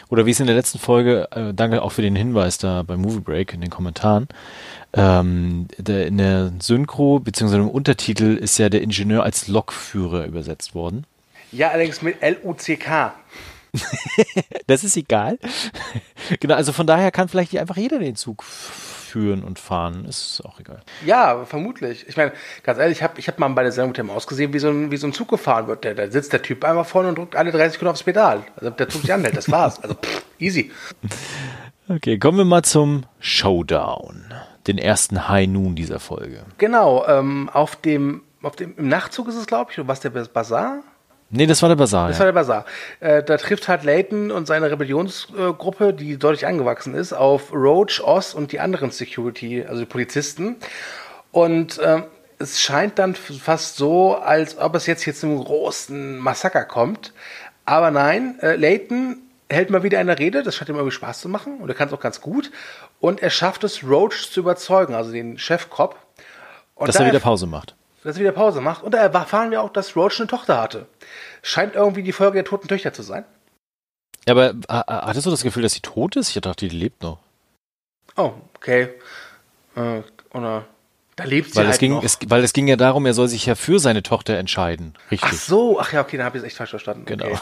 Oder wie es in der letzten Folge, äh, danke auch für den Hinweis da bei Movie Break in den Kommentaren, ähm, der, in der Synchro bzw. im Untertitel ist ja der Ingenieur als Lokführer übersetzt worden. Ja, allerdings mit L-U-C-K. das ist egal. genau, also von daher kann vielleicht einfach jeder den Zug führen und fahren. Ist auch egal. Ja, vermutlich. Ich meine, ganz ehrlich, ich habe ich hab mal bei der Sendung mit dem ausgesehen, wie so, ein, wie so ein Zug gefahren wird. Da, da sitzt der Typ einfach vorne und drückt alle 30 Sekunden aufs Pedal. Also der Zug sich anhält, das war's. Also pff, easy. Okay, kommen wir mal zum Showdown. Den ersten High Noon dieser Folge. Genau, ähm, auf dem, auf dem, im Nachtzug ist es, glaube ich, oder was der Bazar? Nee, das war der Bazar. Das ja. war der Bazar. Äh, da trifft halt Layton und seine Rebellionsgruppe, äh, die deutlich angewachsen ist, auf Roach, Oz und die anderen Security, also die Polizisten. Und äh, es scheint dann fast so, als ob es jetzt, jetzt zu einem großen Massaker kommt. Aber nein, äh, Layton hält mal wieder eine Rede, das scheint ihm irgendwie Spaß zu machen und er kann es auch ganz gut. Und er schafft es, Roach zu überzeugen, also den Chefkopf. Dass er wieder Pause macht dass er wieder Pause macht. Und da erfahren wir auch, dass Roach eine Tochter hatte. Scheint irgendwie die Folge der toten Töchter zu sein. Ja, aber hattest du das Gefühl, dass sie tot ist? Ich dachte, die lebt noch. Oh, okay. Äh, oder da lebt sie weil halt es ging, noch. Es, weil es ging ja darum, er soll sich ja für seine Tochter entscheiden. Richtig. Ach so, ach ja, okay, dann habe ich es echt falsch verstanden. Genau. Okay.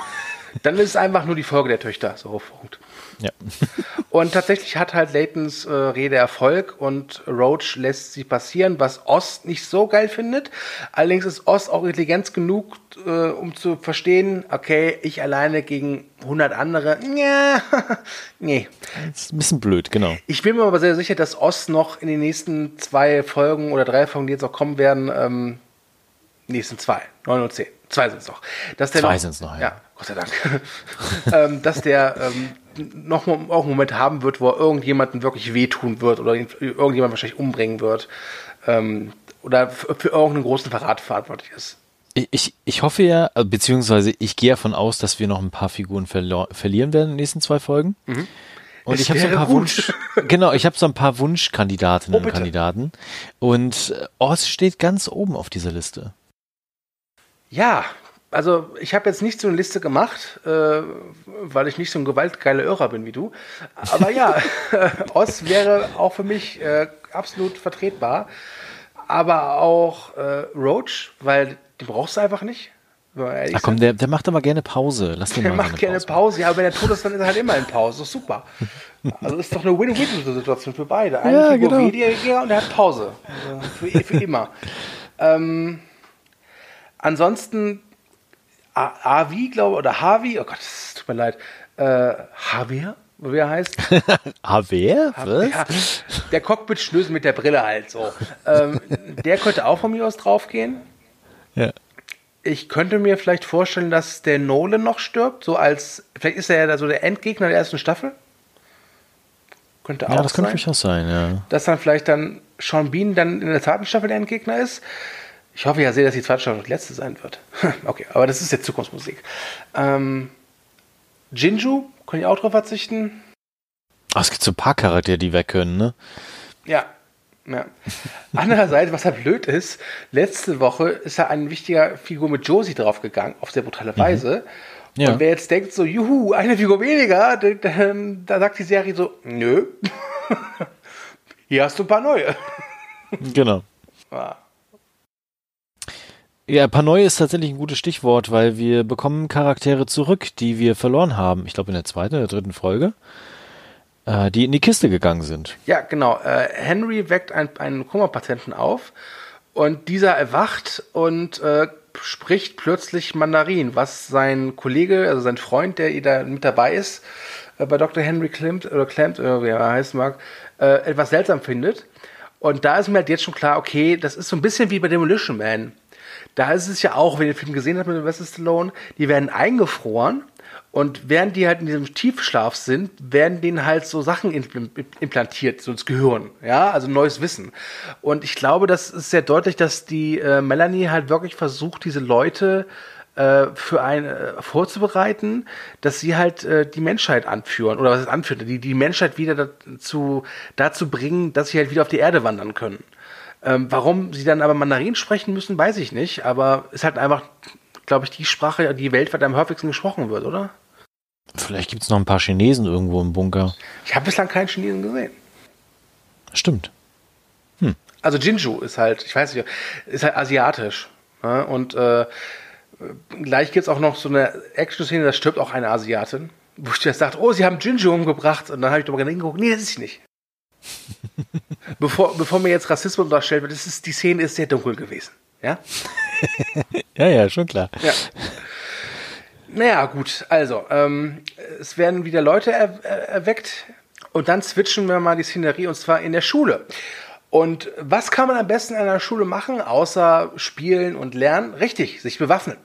Dann ist es einfach nur die Folge der Töchter. So, Punkt. Ja. Und tatsächlich hat halt Laytons äh, Rede Erfolg und Roach lässt sie passieren, was Ost nicht so geil findet. Allerdings ist Ost auch intelligent genug, äh, um zu verstehen, okay, ich alleine gegen 100 andere, ja, nee. Das ist ein bisschen blöd, genau. Ich bin mir aber sehr sicher, dass Ost noch in den nächsten zwei Folgen oder drei Folgen, die jetzt auch kommen werden, ähm, nächsten zwei, neun und zehn, zwei sind es noch. Dass der zwei sind es noch, ja. ja. Gott sei Dank. ähm, dass der ähm, noch auch einen Moment haben wird, wo er irgendjemanden wirklich wehtun wird oder irgendjemand wahrscheinlich umbringen wird ähm, oder für, für irgendeinen großen Verrat verantwortlich ist. Ich, ich hoffe ja, äh, beziehungsweise ich gehe davon aus, dass wir noch ein paar Figuren verlieren werden in den nächsten zwei Folgen. Mhm. Und es ich habe so ein paar Wunsch, genau, ich habe so ein paar Wunschkandidatinnen oh, und Kandidaten. Und äh, Oz steht ganz oben auf dieser Liste. Ja, also ich habe jetzt nicht so eine Liste gemacht, äh, weil ich nicht so ein gewaltgeiler Irrer bin wie du. Aber ja, Oz wäre auch für mich äh, absolut vertretbar. Aber auch äh, Roach, weil den brauchst du einfach nicht. Ach komm, der, der macht aber gerne Pause. Lass den der mal macht gerne Pause. Pause. Ja, wenn er tot ist, dann ist er halt immer in Pause. Das ist super. Also ist doch eine Win-Win-Situation für beide. Ein ja, genau. und er hat Pause. Also für, für immer. ähm, ansonsten Avi, glaube ich, oder Harvey, oh Gott, es tut mir leid, äh, Javier, wie er heißt. Javier? Was? Ja, der Cockpit-Schlüssel mit der Brille halt so. ähm, der könnte auch von mir aus draufgehen. Ja. Ich könnte mir vielleicht vorstellen, dass der Nolan noch stirbt, so als, vielleicht ist er ja so der Endgegner der ersten Staffel. Könnte auch Ja, das sein. könnte durchaus sein, ja. dass dann vielleicht dann Sean Bean dann in der zweiten Staffel der Endgegner ist. Ich hoffe ja sehr, dass die zweite Staffel die letzte sein wird. okay, aber das ist jetzt Zukunftsmusik. Ähm, Jinju, kann ich auch drauf verzichten? Ach, es gibt so ein paar Charaktere, die weg können, ne? Ja. ja. Andererseits, was halt blöd ist, letzte Woche ist ja eine wichtige Figur mit Josie draufgegangen, auf sehr brutale Weise. Ja. Und wer jetzt denkt so, juhu, eine Figur weniger, da, da, da sagt die Serie so, nö. Hier hast du ein paar neue. Genau. Ja. Ja, Panoi ist tatsächlich ein gutes Stichwort, weil wir bekommen Charaktere zurück, die wir verloren haben. Ich glaube in der zweiten oder dritten Folge, äh, die in die Kiste gegangen sind. Ja, genau. Äh, Henry weckt ein, einen Koma-Patienten auf und dieser erwacht und äh, spricht plötzlich Mandarin, was sein Kollege, also sein Freund, der da mit dabei ist, äh, bei Dr. Henry Klimt oder Klimt, oder wie er heißen mag, äh, etwas seltsam findet. Und da ist mir halt jetzt schon klar, okay, das ist so ein bisschen wie bei Demolition Man. Da ist es ja auch, wenn ihr den Film gesehen habt mit Sylvester Stallone, die werden eingefroren und während die halt in diesem Tiefschlaf sind, werden denen halt so Sachen impl- implantiert, so ins Gehirn, ja, also neues Wissen. Und ich glaube, das ist sehr deutlich, dass die äh, Melanie halt wirklich versucht, diese Leute äh, für ein äh, vorzubereiten, dass sie halt äh, die Menschheit anführen oder was es anführt, die die Menschheit wieder dazu dazu bringen, dass sie halt wieder auf die Erde wandern können. Ähm, warum sie dann aber Mandarin sprechen müssen, weiß ich nicht, aber ist halt einfach, glaube ich, die Sprache, die weltweit am häufigsten gesprochen wird, oder? Vielleicht gibt es noch ein paar Chinesen irgendwo im Bunker. Ich habe bislang keinen Chinesen gesehen. Stimmt. Also Jinju ist halt, ich weiß nicht, ist halt asiatisch. Ne? Und äh, gleich gibt es auch noch so eine Action-Szene, da stirbt auch eine Asiatin, wo ich jetzt dachte, oh, sie haben Jinju umgebracht. Und dann habe ich aber hingeguckt, nee, das ist sie nicht. bevor, bevor mir jetzt Rassismus unterstellt wird, das ist, die Szene ist sehr dunkel gewesen. Ja? Ja, ja, schon klar. Ja. Naja, gut, also, ähm, es werden wieder Leute er, er, erweckt und dann switchen wir mal die Szenerie und zwar in der Schule. Und was kann man am besten in einer Schule machen, außer spielen und lernen? Richtig, sich bewaffnen.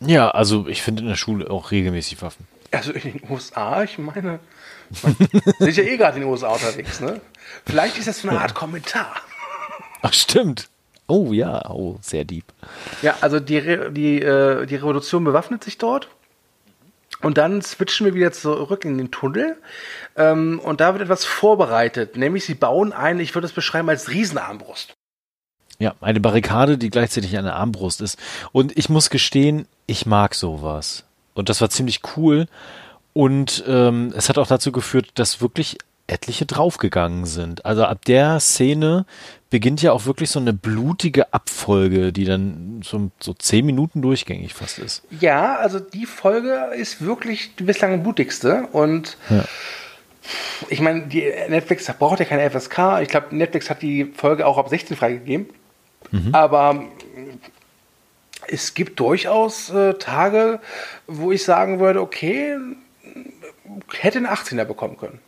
Ja, also ich finde in der Schule auch regelmäßig Waffen. Also in den USA, ich meine, sind ja eh gerade in den USA unterwegs, ne? Vielleicht ist das so eine Art Kommentar. Ach, stimmt. Oh ja, oh, sehr deep. Ja, also die, Re die, äh, die Revolution bewaffnet sich dort. Und dann switchen wir wieder zurück in den Tunnel. Ähm, und da wird etwas vorbereitet. Nämlich sie bauen eine, ich würde es beschreiben als Riesenarmbrust. Ja, eine Barrikade, die gleichzeitig eine Armbrust ist. Und ich muss gestehen, ich mag sowas. Und das war ziemlich cool. Und ähm, es hat auch dazu geführt, dass wirklich etliche draufgegangen sind. Also ab der Szene beginnt ja auch wirklich so eine blutige Abfolge, die dann so, so zehn Minuten durchgängig fast ist. Ja, also die Folge ist wirklich die bislang blutigste. Und Ja. ich meine, die Netflix braucht ja keine FSK. Ich glaube, Netflix hat die Folge auch ab 16 freigegeben. Aber es gibt durchaus äh, Tage, wo ich sagen würde, okay, hätte ein 18er bekommen können.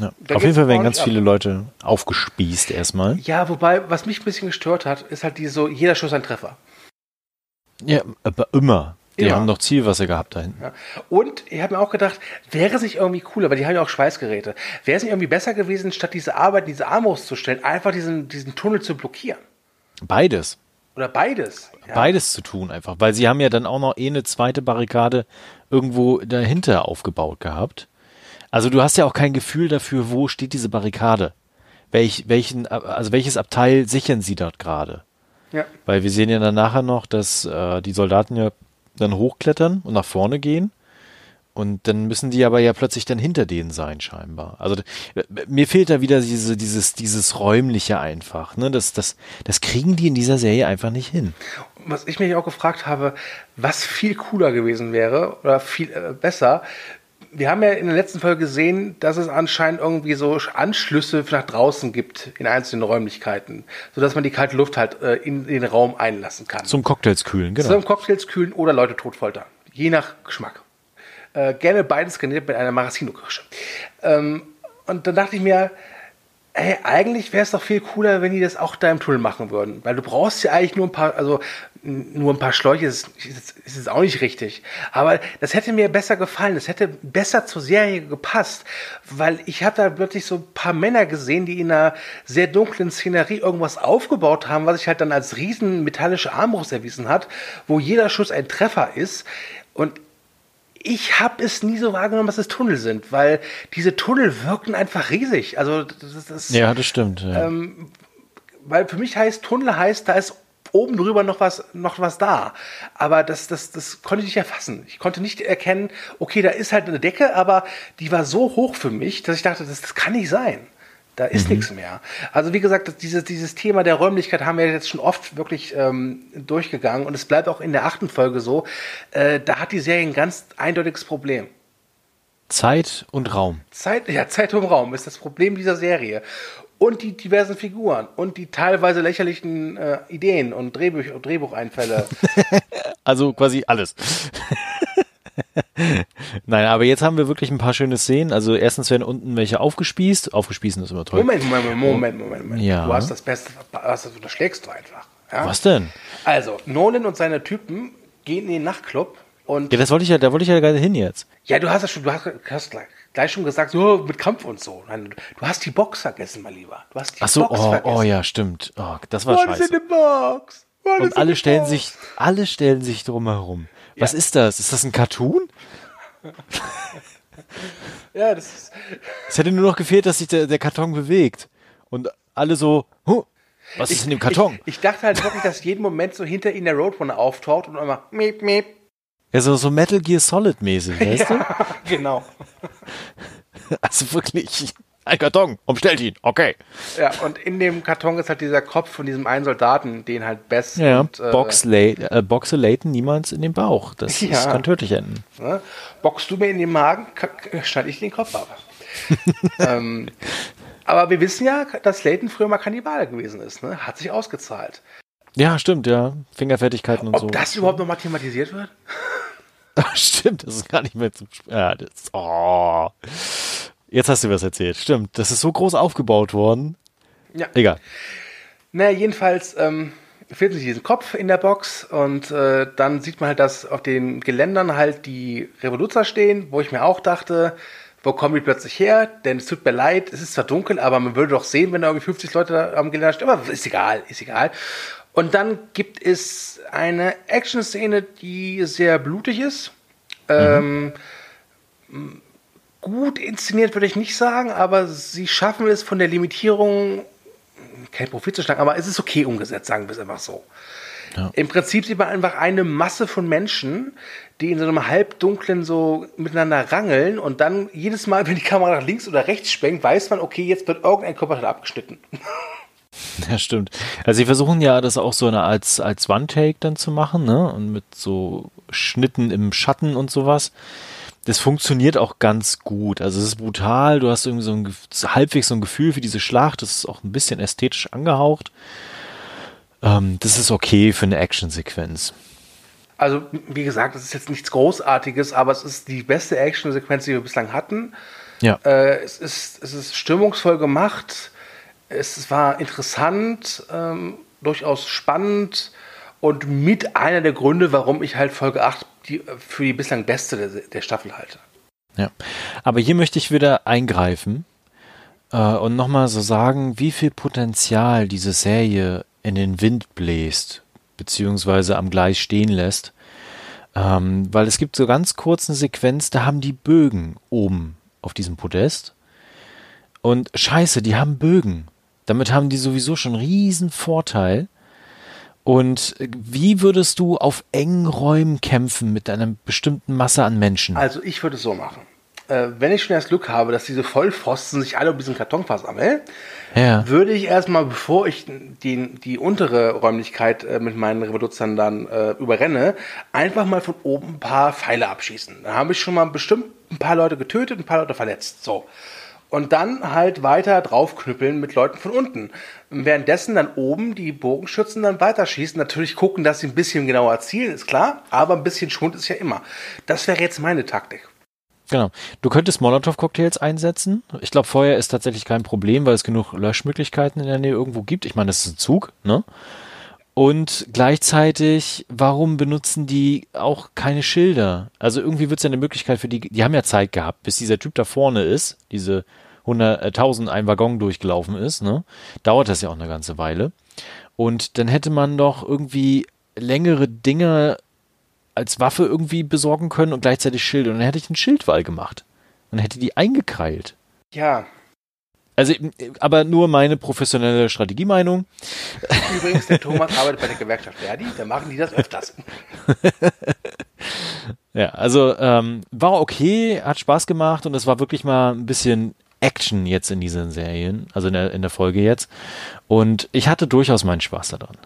Ja. Auf jeden Fall werden ganz viele Leute aufgespießt erstmal. Ja, wobei, was mich ein bisschen gestört hat, ist halt die so, jeder Schuss ein Treffer. Ja, aber immer. Die Immer. haben doch Zielwasser gehabt da hinten. Ja. Und ich habe mir auch gedacht, wäre es nicht irgendwie cooler, weil die haben ja auch Schweißgeräte, wäre es nicht irgendwie besser gewesen, statt diese Arbeit, diese Armbrust zu stellen, einfach diesen, diesen Tunnel zu blockieren? Beides. Oder beides. Ja. Beides zu tun einfach. Weil sie haben ja dann auch noch eh eine zweite Barrikade irgendwo dahinter aufgebaut gehabt. Also du hast ja auch kein Gefühl dafür, wo steht diese Barrikade. Welch, welchen, also welches Abteil sichern sie dort gerade? Ja. Weil wir sehen ja dann nachher noch, dass äh, die Soldaten ja dann hochklettern und nach vorne gehen. Und dann müssen die aber ja plötzlich dann hinter denen sein, scheinbar. Also mir fehlt da wieder diese, dieses, dieses räumliche einfach. Ne? Das, das, das kriegen die in dieser Serie einfach nicht hin. Was ich mich auch gefragt habe, was viel cooler gewesen wäre oder viel äh, besser, wir haben ja in der letzten Folge gesehen, dass es anscheinend irgendwie so Anschlüsse nach draußen gibt in einzelnen Räumlichkeiten, sodass man die kalte Luft halt äh, in, in, den Raum einlassen kann. Zum Cocktails kühlen, genau. Zum Cocktails kühlen oder Leute totfoltern. Je nach Geschmack. Äh, gerne beides garniert mit einer Maraschino-Kirsche. Ähm, und dann dachte ich mir, ey, eigentlich wäre es doch viel cooler, wenn die das auch da im Tunnel machen würden. Weil du brauchst ja eigentlich nur ein paar, also nur ein paar Schläuche ist, ist, ist auch nicht richtig. Aber das hätte mir besser gefallen. Das hätte besser zur Serie gepasst. Weil ich habe da plötzlich so ein paar Männer gesehen, die in einer sehr dunklen Szenerie irgendwas aufgebaut haben, was sich halt dann als riesen metallische Armbrust erwiesen hat, wo jeder Schuss ein Treffer ist. Und ich habe es nie so wahrgenommen, dass es Tunnel sind, weil diese Tunnel wirken einfach riesig. Also das, das ja, das stimmt. Ja. Ähm, weil für mich heißt Tunnel heißt, da ist oben drüber noch was, noch was da. Aber das, das, das konnte ich nicht erfassen. Ich konnte nicht erkennen, okay, da ist halt eine Decke, aber die war so hoch für mich, dass ich dachte, das, das kann nicht sein. Da ist mhm. nichts mehr. Also wie gesagt, dieses, dieses Thema der Räumlichkeit haben wir jetzt schon oft wirklich ähm, durchgegangen und es bleibt auch in der achten Folge so. Äh, da hat die Serie ein ganz eindeutiges Problem. Zeit und Raum. Zeit, ja, Zeit und Raum ist das Problem dieser Serie. Und die diversen Figuren und die teilweise lächerlichen äh, Ideen und Drehbuch, Drehbucheinfälle. also quasi alles. Nein, aber jetzt haben wir wirklich ein paar schöne Szenen. Also erstens werden unten welche aufgespießt. Aufgespießen ist immer toll. Moment, Moment, Moment, Moment, Moment. Ja. Du hast das Beste verpasst, das unterschlägst du einfach. Ja? Was denn? Also, Nolan und seine Typen gehen in den Nachtclub und. Ja, das wollte ich ja, da wollte ich ja gerade hin jetzt. Ja, du hast das schon, du hast, hast gleich, gleich schon gesagt, so mit Kampf und so. Nein, du hast die Box vergessen, mein Lieber. Du hast die Ach so, Box oh, vergessen. oh ja, stimmt. Oh, das war What scheiße. Is in the box? What und alle stellen box? sich, alle stellen sich drumherum. Was ja. ist das? Ist das ein Cartoon? ja, das ist. Es hätte nur noch gefehlt, dass sich der, der Karton bewegt. Und alle so, huh, was ich, ist in dem Karton? Ich, ich, dachte halt wirklich, dass jeden Moment so hinter ihnen der Roadrunner auftaucht und immer miep, miep. Ja, so, so Metal Gear Solid mäßig, weißt ja, du? genau. Also wirklich. Ein Karton, umstellt ihn, okay. Ja, und in dem Karton ist halt dieser Kopf von diesem einen Soldaten, den halt Bess ja, und... Äh, Box äh, boxe Layton niemals in den Bauch. Das, ja. das kann tödlich enden. Ja, boxst du mir in den Magen, schneide ich den Kopf ab. ähm, aber wir wissen ja, dass Layton früher mal Kannibale gewesen ist. Ne? Hat sich ausgezahlt. Ja, stimmt, ja. Fingerfertigkeiten und Ob so. Ob das überhaupt noch mal thematisiert wird? stimmt, das ist gar nicht mehr zu... Ja, das, oh... Jetzt hast du was erzählt. Stimmt, das ist so groß aufgebaut worden. Ja. Egal. Naja, jedenfalls ähm, fehlt sich diesen Kopf in der Box und äh, dann sieht man halt, dass auf den Geländern halt die Revoluzer stehen, wo ich mir auch dachte, wo kommen die plötzlich her? Denn es tut mir leid, es ist zwar dunkel, aber man würde doch sehen, wenn da irgendwie 50 Leute am Geländer stehen. Aber ist egal, ist egal. Und dann gibt es eine Action-Szene, die sehr blutig ist. Mhm. Ähm, gut inszeniert würde ich nicht sagen, aber sie schaffen es von der Limitierung kein Profit zu schlagen, aber es ist okay umgesetzt, sagen wir es einfach so. Ja. Im Prinzip sieht man einfach eine Masse von Menschen, die in so einem halbdunklen so miteinander rangeln und dann jedes Mal, wenn die Kamera nach links oder rechts schwenkt, weiß man, okay, jetzt wird irgendein Körperteil abgeschnitten. Ja, stimmt. Also sie versuchen ja das auch so eine als, als One-Take dann zu machen, ne? Und mit so Schnitten im Schatten und sowas das funktioniert auch ganz gut. Also es ist brutal, du hast irgendwie so ein halbwegs so ein Gefühl für diese Schlacht, das ist auch ein bisschen ästhetisch angehaucht. Ähm, das ist okay für eine Actionsequenz. Also, wie gesagt, das ist jetzt nichts Großartiges, aber es ist die beste Actionsequenz, die wir bislang hatten. Ja. Äh, es, ist, es ist stimmungsvoll gemacht, es war interessant, ähm, durchaus spannend und mit einer der Gründe, warum ich halt Folge 8 die, für die bislang beste der, der Staffel halte. Ja, aber hier möchte ich wieder eingreifen äh, und nochmal so sagen, wie viel Potenzial diese Serie in den Wind bläst, beziehungsweise am Gleis stehen lässt. Ähm, weil es gibt so ganz kurz Sequenz, da haben die Bögen oben auf diesem Podest. Und scheiße, die haben Bögen. Damit haben die sowieso schon einen riesen Vorteil. Und wie würdest du auf engen Räumen kämpfen mit einer bestimmten Masse an Menschen? Also ich würde es so machen. äh, wenn ich schon das Glück habe, dass diese Vollpfosten sich alle um diesen Karton versammeln, Ja. würde ich erstmal, bevor ich die, die untere Räumlichkeit äh, mit meinen Revoluzern dann äh, überrenne, einfach mal von oben ein paar Pfeile abschießen. Da habe ich schon mal bestimmt ein paar Leute getötet, ein paar Leute verletzt. So. Und dann halt weiter draufknüppeln mit Leuten von unten. Währenddessen dann oben die Bogenschützen dann weiterschießen. Natürlich gucken, dass sie ein bisschen genauer zielen, ist klar, aber ein bisschen Schwund ist ja immer. Das wäre jetzt meine Taktik. Genau. Du könntest Molotow-Cocktails einsetzen. Ich glaube, Feuer ist tatsächlich kein Problem, weil es genug Löschmöglichkeiten in der Nähe irgendwo gibt. Ich meine, das ist ein Zug, ne? Und gleichzeitig, warum benutzen die auch keine Schilder? Also irgendwie wird es ja eine Möglichkeit für die, die haben ja Zeit gehabt, bis dieser Typ da vorne ist, diese 100, äh, 1000 ein Waggon durchgelaufen ist, ne? Dauert das ja auch eine ganze Weile. Und dann hätte man doch irgendwie längere Dinge als Waffe irgendwie besorgen können und gleichzeitig Schilde. Und dann hätte ich einen Schildwall gemacht. Und hätte die eingekreilt. Ja, Also, aber nur meine professionelle Strategiemeinung. übrigens, der Thomas arbeitet bei der Gewerkschaft Verdi, da machen die das öfters. Ja, also ähm, war okay, hat Spaß gemacht und es war wirklich mal ein bisschen Action jetzt in diesen Serien, also in der, in der Folge jetzt. Und ich hatte durchaus meinen Spaß daran.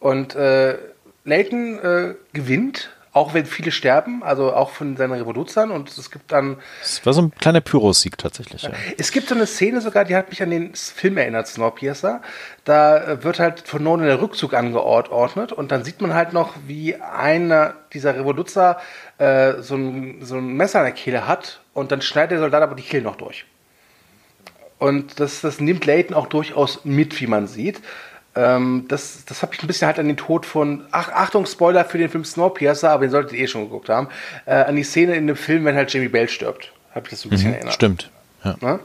Und äh, Leighton äh, gewinnt, auch wenn viele sterben, also auch von seinen Revoluzern. Und es gibt dann, Es war so ein kleiner Pyros-Sieg tatsächlich. Ja. es gibt so eine Szene sogar, die hat mich an den Film erinnert, Snowpiercer. Da äh, wird halt von Nolan der Rückzug angeordnet und dann sieht man halt noch, wie einer dieser Revoluzer äh, so, ein, so ein Messer an der Kehle hat und dann schneidet der Soldat aber die Kehle noch durch. Und das, das nimmt Leighton auch durchaus mit, wie man sieht. Ähm, das das habe ich ein bisschen halt an den Tod von, ach, Achtung, Spoiler für den Film Snowpiercer, aber den solltet ihr eh schon geguckt haben, äh, an die Szene in dem Film, wenn halt Jamie Bell stirbt. Habe ich das so ein bisschen erinnert. Stimmt. Ja. Ne?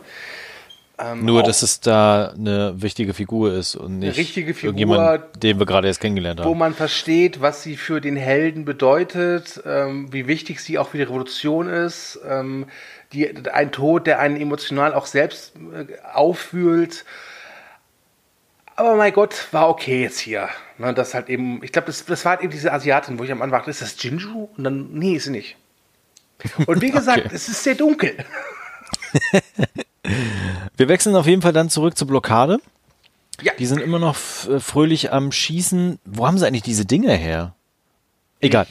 Ähm, Nur, auch- dass es da eine wichtige Figur ist und nicht richtige Figur, irgendjemand, den wir gerade erst kennengelernt wo haben. man versteht, was sie für den Helden bedeutet, ähm, wie wichtig sie auch für die Revolution ist, ähm, die, ein Tod, der einen emotional auch selbst äh, aufwühlt. Aber mein Gott, war okay jetzt hier. Ne, das halt eben, ich glaube, das, das war halt eben diese Asiatin, wo ich am Anfang dachte, ist das Jinju? Und dann, nee, ist sie nicht. Und wie gesagt, Okay. es ist sehr dunkel. Wir wechseln auf jeden Fall dann zurück zur Blockade. Ja. Die sind immer noch äh, fröhlich am Schießen. Wo haben sie eigentlich diese Dinge her? Egal.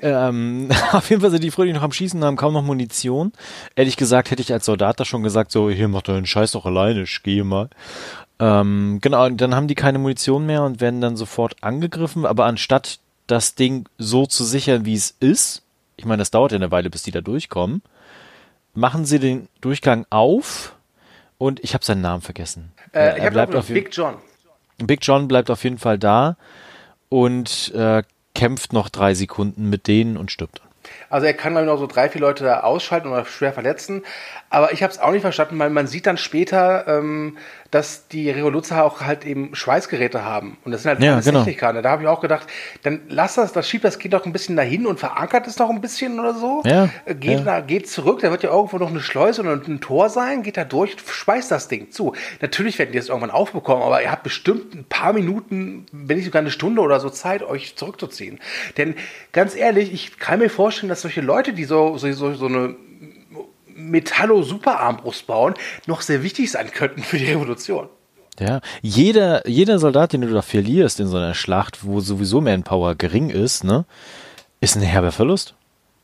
Ähm, auf jeden Fall sind die fröhlich noch am Schießen und haben kaum noch Munition. Ehrlich gesagt hätte ich als Soldat da schon gesagt, so, hier mach deinen Scheiß doch alleine, ich gehe mal. Ähm, genau, und dann haben die keine Munition mehr und werden dann sofort angegriffen, aber anstatt das Ding so zu sichern, wie es ist, ich meine, das dauert ja eine Weile, bis die da durchkommen, machen sie den Durchgang auf und ich habe seinen Namen vergessen. Äh, Er ich habe bleibt auf jeden- Big John. Big John bleibt auf jeden Fall da und äh, kämpft noch drei Sekunden mit denen und stirbt dann. Also er kann ich noch so drei, vier Leute da ausschalten oder schwer verletzen. Aber ich habe es auch nicht verstanden, weil man sieht dann später, ähm, dass die Revoluzer auch halt eben Schweißgeräte haben. Und das sind halt Ja, genau. Techniker. Und da habe ich auch gedacht, dann lass das, das schiebt das Kind doch ein bisschen dahin und verankert es noch ein bisschen oder so. Ja, Äh, Geht, ja. Da, geht zurück, da wird ja irgendwo noch eine Schleuse oder ein Tor sein, geht da durch, schweißt das Ding zu. Natürlich werden die das irgendwann aufbekommen, aber ihr habt bestimmt ein paar Minuten, wenn nicht sogar eine Stunde oder so Zeit, euch zurückzuziehen. Denn ganz ehrlich, ich kann mir vorstellen, dass solche Leute, die so, so, so, so eine Metallo-Superarmbrust bauen, noch sehr wichtig sein könnten für die Revolution. Ja, jeder, jeder Soldat, den du da verlierst in so einer Schlacht, wo sowieso Manpower gering ist, ne, ist ein herber Verlust.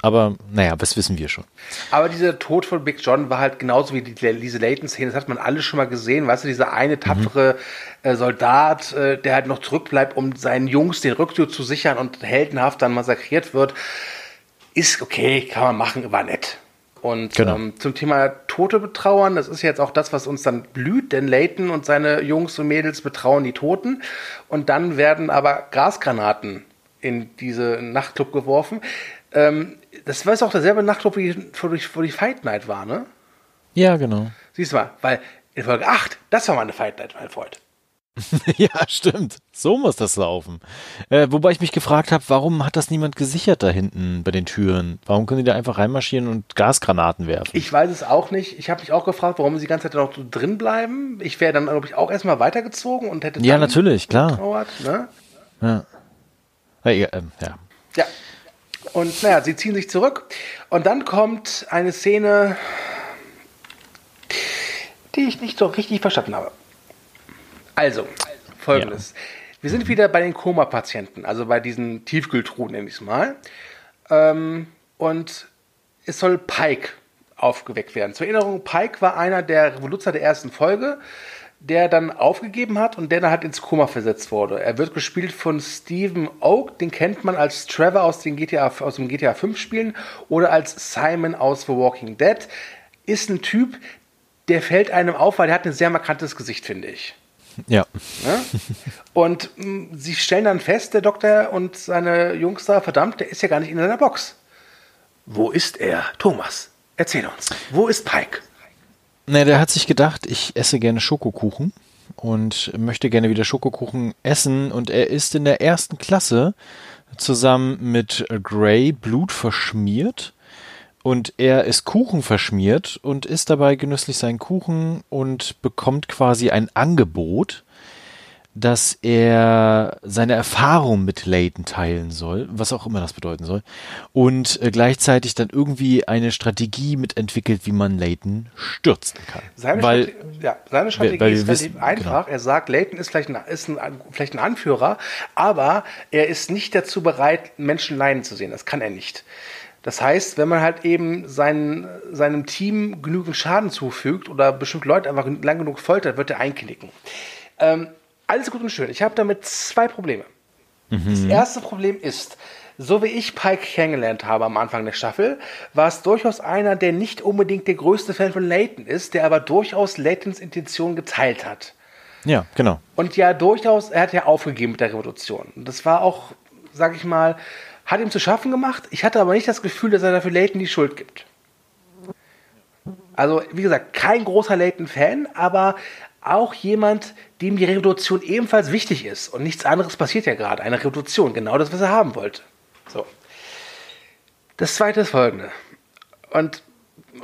Aber naja, das wissen wir schon. Aber dieser Tod von Big John war halt genauso wie die, diese Layton-Szene, das hat man alles schon mal gesehen. Weißt du, dieser eine tapfere äh, Soldat, äh, der halt noch zurückbleibt, um seinen Jungs den Rückzug zu sichern und heldenhaft dann massakriert wird, ist okay, kann man machen, war nett. Und Genau. ähm, zum Thema Tote betrauern, das ist jetzt auch das, was uns dann blüht, denn Layton und seine Jungs und Mädels betrauen die Toten. Und dann werden aber Gasgranaten in diese Nachtclub geworfen. Ähm, das war jetzt auch derselbe Nachtclub, wie wo die, wo die Fight Night war, ne? Ja, genau. Siehst du mal, weil in Folge 8, das war meine Fight Night, mein Freund. ja, stimmt. So muss das laufen. Äh, wobei ich mich gefragt habe, warum hat das niemand gesichert da hinten bei den Türen? Warum können die da einfach reinmarschieren und Gasgranaten werfen? Ich weiß es auch nicht. Ich habe mich auch gefragt, warum sie die ganze Zeit noch so drin bleiben. Ich wäre dann, glaube ich, auch erstmal weitergezogen und hätte ja, dann natürlich, klar. getrauert, ne? Ja. Ja, ja, ähm, ja. Ja. Und naja, sie ziehen sich zurück. Und dann kommt eine Szene, die ich nicht so richtig verstanden habe. Also, folgendes. Ja. Wir sind wieder bei den Koma-Patienten, also bei diesen Tiefkühltruhen, nenne ich es mal. Ähm, und es soll Pike aufgeweckt werden. Zur Erinnerung, Pike war einer der Revoluzer der ersten Folge, der dann aufgegeben hat und der dann halt ins Koma versetzt wurde. Er wird gespielt von Stephen Oak, den kennt man als Trevor aus, den GTA, aus dem GTA 5 Spielen oder als Simon aus The Walking Dead. Ist ein Typ, der fällt einem auf, weil er hat ein sehr markantes Gesicht, finde ich. Ja. ja? Und mh, hm, sie stellen dann fest, der Doktor und seine Jungs da, verdammt, der ist ja gar nicht in seiner Box. Wo ist er? Thomas, erzähl uns. Wo ist Pike? Ne, der hat sich gedacht, ich esse gerne Schokokuchen und möchte gerne wieder Schokokuchen essen und er ist in der ersten Klasse zusammen mit Gray Blut verschmiert und er ist Kuchen verschmiert und isst dabei genüsslich seinen Kuchen und bekommt quasi ein Angebot, dass er seine Erfahrung mit Layton teilen soll, was auch immer das bedeuten soll, und äh, gleichzeitig dann irgendwie eine Strategie mitentwickelt, wie man Layton stürzen kann. Seine, weil, Strategie, ja, seine Strategie ist wissen, einfach. Genau. Er sagt, Layton ist vielleicht, ein, ist ein, vielleicht ein Anführer, aber er ist nicht dazu bereit, Menschen leiden zu sehen. Das kann er nicht. Das heißt, wenn man halt eben sein, seinem Team genügend Schaden zufügt oder bestimmte Leute einfach lang genug foltert, wird er einknicken. Ähm, alles gut und schön. Ich habe damit zwei Probleme. Mhm. Das erste Problem ist, so wie ich Pike kennengelernt habe am Anfang der Staffel, war es durchaus einer, der nicht unbedingt der größte Fan von Layton ist, der aber durchaus Laytons Intention geteilt hat. Ja, genau. Und ja, durchaus, er hat ja aufgegeben mit der Revolution. Das war auch, sag ich mal, hat ihm zu schaffen gemacht. Ich hatte aber nicht das Gefühl, dass er dafür Layton die Schuld gibt. Also, wie gesagt, kein großer Layton-Fan, aber auch jemand, dem die Revolution ebenfalls wichtig ist. Und nichts anderes passiert ja gerade. Eine Revolution, genau das, was er haben wollte. So. Das zweite ist folgende. Und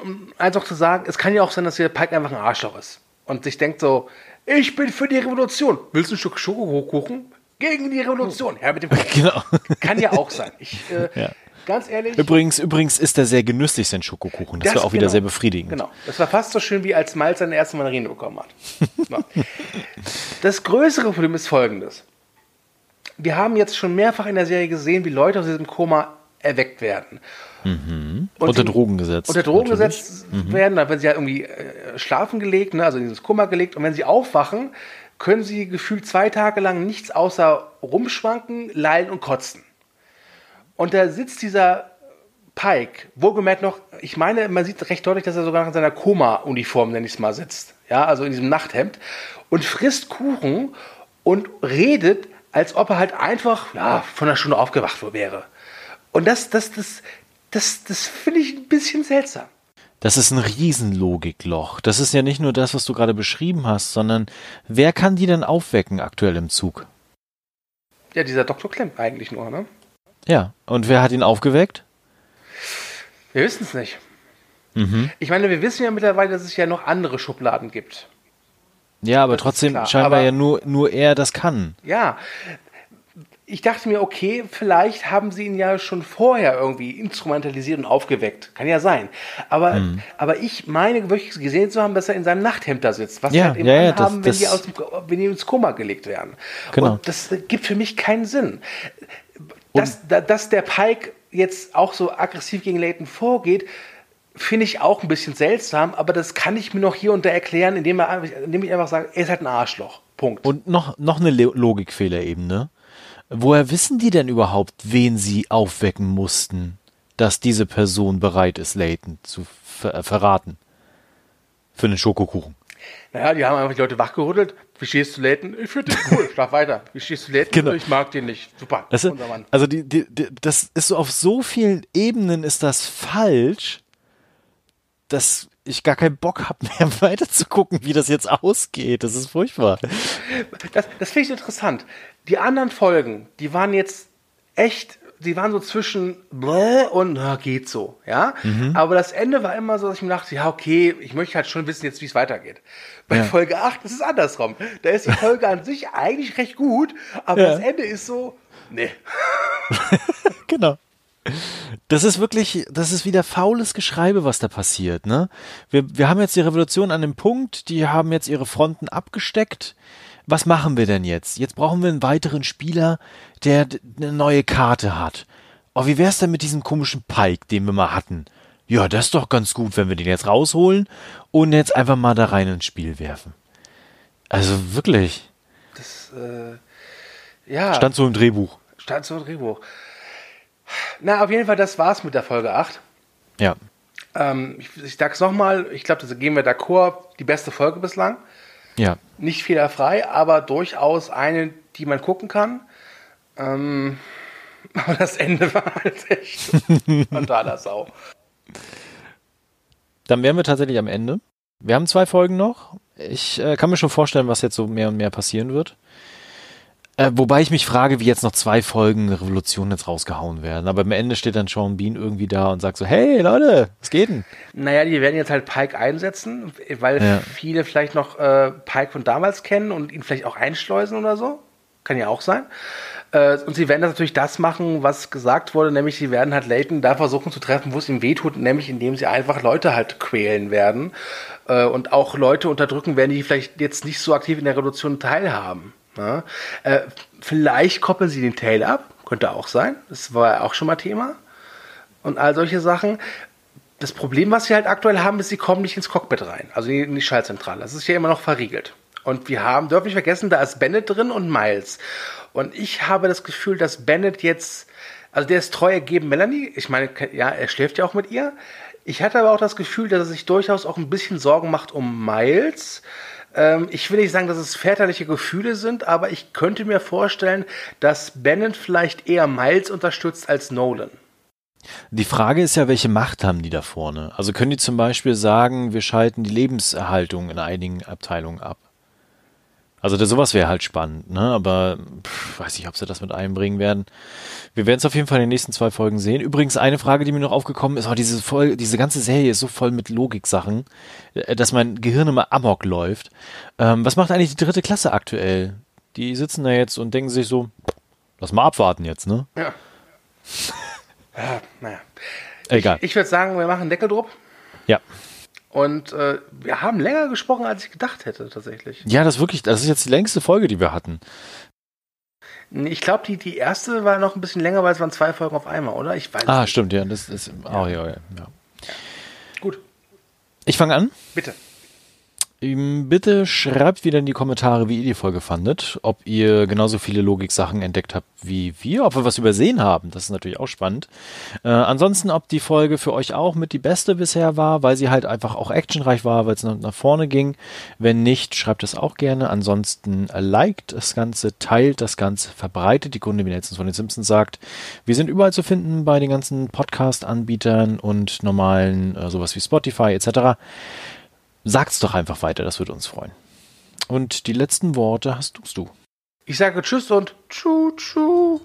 um eins auch zu sagen, es kann ja auch sein, dass der Pike einfach ein Arschloch ist. Und sich denkt so, ich bin für die Revolution. Willst du ein Stück Schokokuchen? Gegen die Revolution. Ja, mit dem genau. Kann ja auch sein. Ich, äh, ja. Ganz ehrlich. Übrigens, übrigens ist er sehr genüsslich, sein Schokokuchen. Das, das war auch genau, wieder sehr befriedigend. Genau. Das war fast so schön, wie als Miles seine erste Mandarine bekommen hat. das größere Problem ist folgendes. Wir haben jetzt schon mehrfach in der Serie gesehen, wie Leute aus diesem Koma erweckt werden. Mhm. unter Drogen gesetzt. Unter Drogen gesetzt mhm. werden, dann werden sie ja irgendwie äh, schlafen gelegt, ne, also in dieses Koma gelegt. Und wenn sie aufwachen, können sie gefühlt zwei Tage lang nichts außer rumschwanken, lallen und kotzen. Und da sitzt dieser Pike, wohlgemerkt noch, ich meine, man sieht recht deutlich, dass er sogar in seiner Koma-Uniform, nenne ich es mal, sitzt. Ja, also in diesem Nachthemd. Und frisst Kuchen und redet, als ob er halt einfach ja, von der Stunde aufgewacht wäre. Und das, das, das, das, das finde ich ein bisschen seltsam. Das ist ein Riesenlogikloch. Das ist ja nicht nur das, was du gerade beschrieben hast, sondern wer kann die denn aufwecken aktuell im Zug? Ja, dieser Dr. Klemm eigentlich nur, ne? Ja, und wer hat ihn aufgeweckt? Wir wissen es nicht. Mhm. Ich meine, wir wissen ja mittlerweile, dass es ja noch andere Schubladen gibt. Ja, aber das trotzdem scheinbar aber, ja nur, nur er das kann. Ja, ich dachte mir, okay, vielleicht haben sie ihn ja schon vorher irgendwie instrumentalisiert und aufgeweckt. Kann ja sein. Aber, mhm. aber ich meine wirklich gesehen zu haben, dass er in seinem Nachthemd da sitzt. Was ja, halt eben ja, ja, haben, wenn, die aus dem, wenn die ins Koma gelegt werden. Genau. Und das gibt für mich keinen Sinn. Dass, dass der Pike jetzt auch so aggressiv gegen Leighton vorgeht, finde ich auch ein bisschen seltsam, aber das kann ich mir noch hier und da erklären, indem, er, indem ich einfach sage, er ist halt ein Arschloch. Punkt. Und noch, noch eine Logikfehler eben, ne? Woher wissen die denn überhaupt, wen sie aufwecken mussten, dass diese Person bereit ist, Leighton zu ver äh, verraten? Für einen Schokokuchen. Naja, die haben einfach die Leute wachgerüttelt. Wie stehst du Leighton? Ich finde den cool, schlaf weiter. Wie stehst du Leighton? Genau. Ich mag den nicht. Super, das ist, unser Mann. Also die, die, die, das ist so auf so vielen Ebenen ist das falsch, dass ich gar keinen Bock habe mehr weiter zu gucken, wie das jetzt ausgeht. Das ist furchtbar. Das, das finde ich interessant. Die anderen Folgen, die waren jetzt echt, die waren so zwischen und na, geht so, ja. Mhm. Aber das Ende war immer so, dass ich mir dachte, ja, okay, ich möchte halt schon wissen jetzt, wie es weitergeht. Bei ja. Folge 8 ist es andersrum. Da ist die Folge an sich eigentlich recht gut, aber ja. das Ende ist so, nee. genau. Das ist wirklich, das ist wieder faules Geschreibe, was da passiert, ne? Wir, wir haben jetzt die Revolution an dem Punkt, die haben jetzt ihre Fronten abgesteckt. Was machen wir denn jetzt? Jetzt brauchen wir einen weiteren Spieler, der eine neue Karte hat. Oh, wie wär's denn mit diesem komischen Pike, den wir mal hatten? Ja, das ist doch ganz gut, wenn wir den jetzt rausholen und jetzt einfach mal da rein ins Spiel werfen. Also wirklich. Das, äh, ja. Stand so im Drehbuch. Stand so im Drehbuch. Na, auf jeden Fall, das war's mit der Folge 8. Ja. Ähm, ich, ich sag's nochmal, ich glaube, das gehen wir d'accord, die beste Folge bislang. Ja. Nicht fehlerfrei, aber durchaus eine, die man gucken kann. Ähm, aber das Ende war halt echt totaler Sau. Dann wären wir tatsächlich am Ende. Wir haben zwei Folgen noch. Ich äh, kann mir schon vorstellen, was jetzt so mehr und mehr passieren wird. Äh, wobei ich mich frage, wie jetzt noch zwei Folgen Revolution jetzt rausgehauen werden. Aber am Ende steht dann Sean Bean irgendwie da und sagt so, hey Leute, was geht denn? Naja, die werden jetzt halt Pike einsetzen, weil ja. viele vielleicht noch äh, Pike von damals kennen und ihn vielleicht auch einschleusen oder so. Kann ja auch sein. Äh, und sie werden das natürlich das machen, was gesagt wurde, nämlich sie werden halt Leighton da versuchen zu treffen, wo es ihm wehtut, nämlich indem sie einfach Leute halt quälen werden äh, und auch Leute unterdrücken werden, die vielleicht jetzt nicht so aktiv in der Revolution teilhaben. Ja? Äh, vielleicht koppeln sie den Tail ab, könnte auch sein. Das war ja auch schon mal Thema. Und all solche Sachen. Das Problem, was sie halt aktuell haben, ist, sie kommen nicht ins Cockpit rein, also in die Schaltzentrale. Das ist ja immer noch verriegelt. Und wir haben, dürfen nicht vergessen, da ist Bennett drin und Miles. Und ich habe das Gefühl, dass Bennett jetzt, also der ist treu ergeben Melanie. Ich meine, ja, er schläft ja auch mit ihr. Ich hatte aber auch das Gefühl, dass er sich durchaus auch ein bisschen Sorgen macht um Miles. Ähm, ich will nicht sagen, dass es väterliche Gefühle sind, aber ich könnte mir vorstellen, dass Bennett vielleicht eher Miles unterstützt als Nolan. Die Frage ist ja, welche Macht haben die da vorne? Also können die zum Beispiel sagen, wir schalten die Lebenserhaltung in einigen Abteilungen ab? Also das, sowas wäre halt spannend, ne? Aber pff, weiß nicht, ob sie das mit einbringen werden. Wir werden es auf jeden Fall in den nächsten zwei Folgen sehen. Übrigens eine Frage, die mir noch aufgekommen ist: oh, diese Folge, diese ganze Serie ist so voll mit Logiksachen, äh, dass mein Gehirn immer amok läuft. Ähm, was macht eigentlich die dritte Klasse aktuell? Die sitzen da jetzt und denken sich so: Lass mal abwarten jetzt, ne? Ja. ja naja. Egal. Ich, ich würde sagen, wir machen Deckel drauf. Ja. Und äh, wir haben länger gesprochen, als ich gedacht hätte, tatsächlich. Ja, das ist wirklich, das ist jetzt die längste Folge, die wir hatten. Ich glaube, die, die erste war noch ein bisschen länger, weil es waren zwei Folgen auf einmal, oder? Ich weiß Ah, nicht. stimmt, ja. Das ist. Oh, ja, ja, ja. Gut. Ich fange an. Bitte. Bitte schreibt wieder in die Kommentare, wie ihr die Folge fandet. Ob ihr genauso viele Logik-Sachen entdeckt habt wie wir, ob wir was übersehen haben. Das ist natürlich auch spannend. Äh, ansonsten, ob die Folge für euch auch mit die beste bisher war, weil sie halt einfach auch actionreich war, weil es nach, vorne ging. Wenn nicht, schreibt es auch gerne. Ansonsten liked das Ganze, teilt das Ganze, verbreitet die Kunde, wie letztens von den Simpsons sagt. Wir sind überall zu finden bei den ganzen Podcast-Anbietern und normalen, äh, sowas wie Spotify etc. Sag's doch einfach weiter, das würde uns freuen. Und die letzten Worte hast du. Ich sage Tschüss und Tschu, Tschu.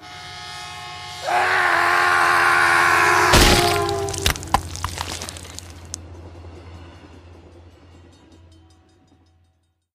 Ah!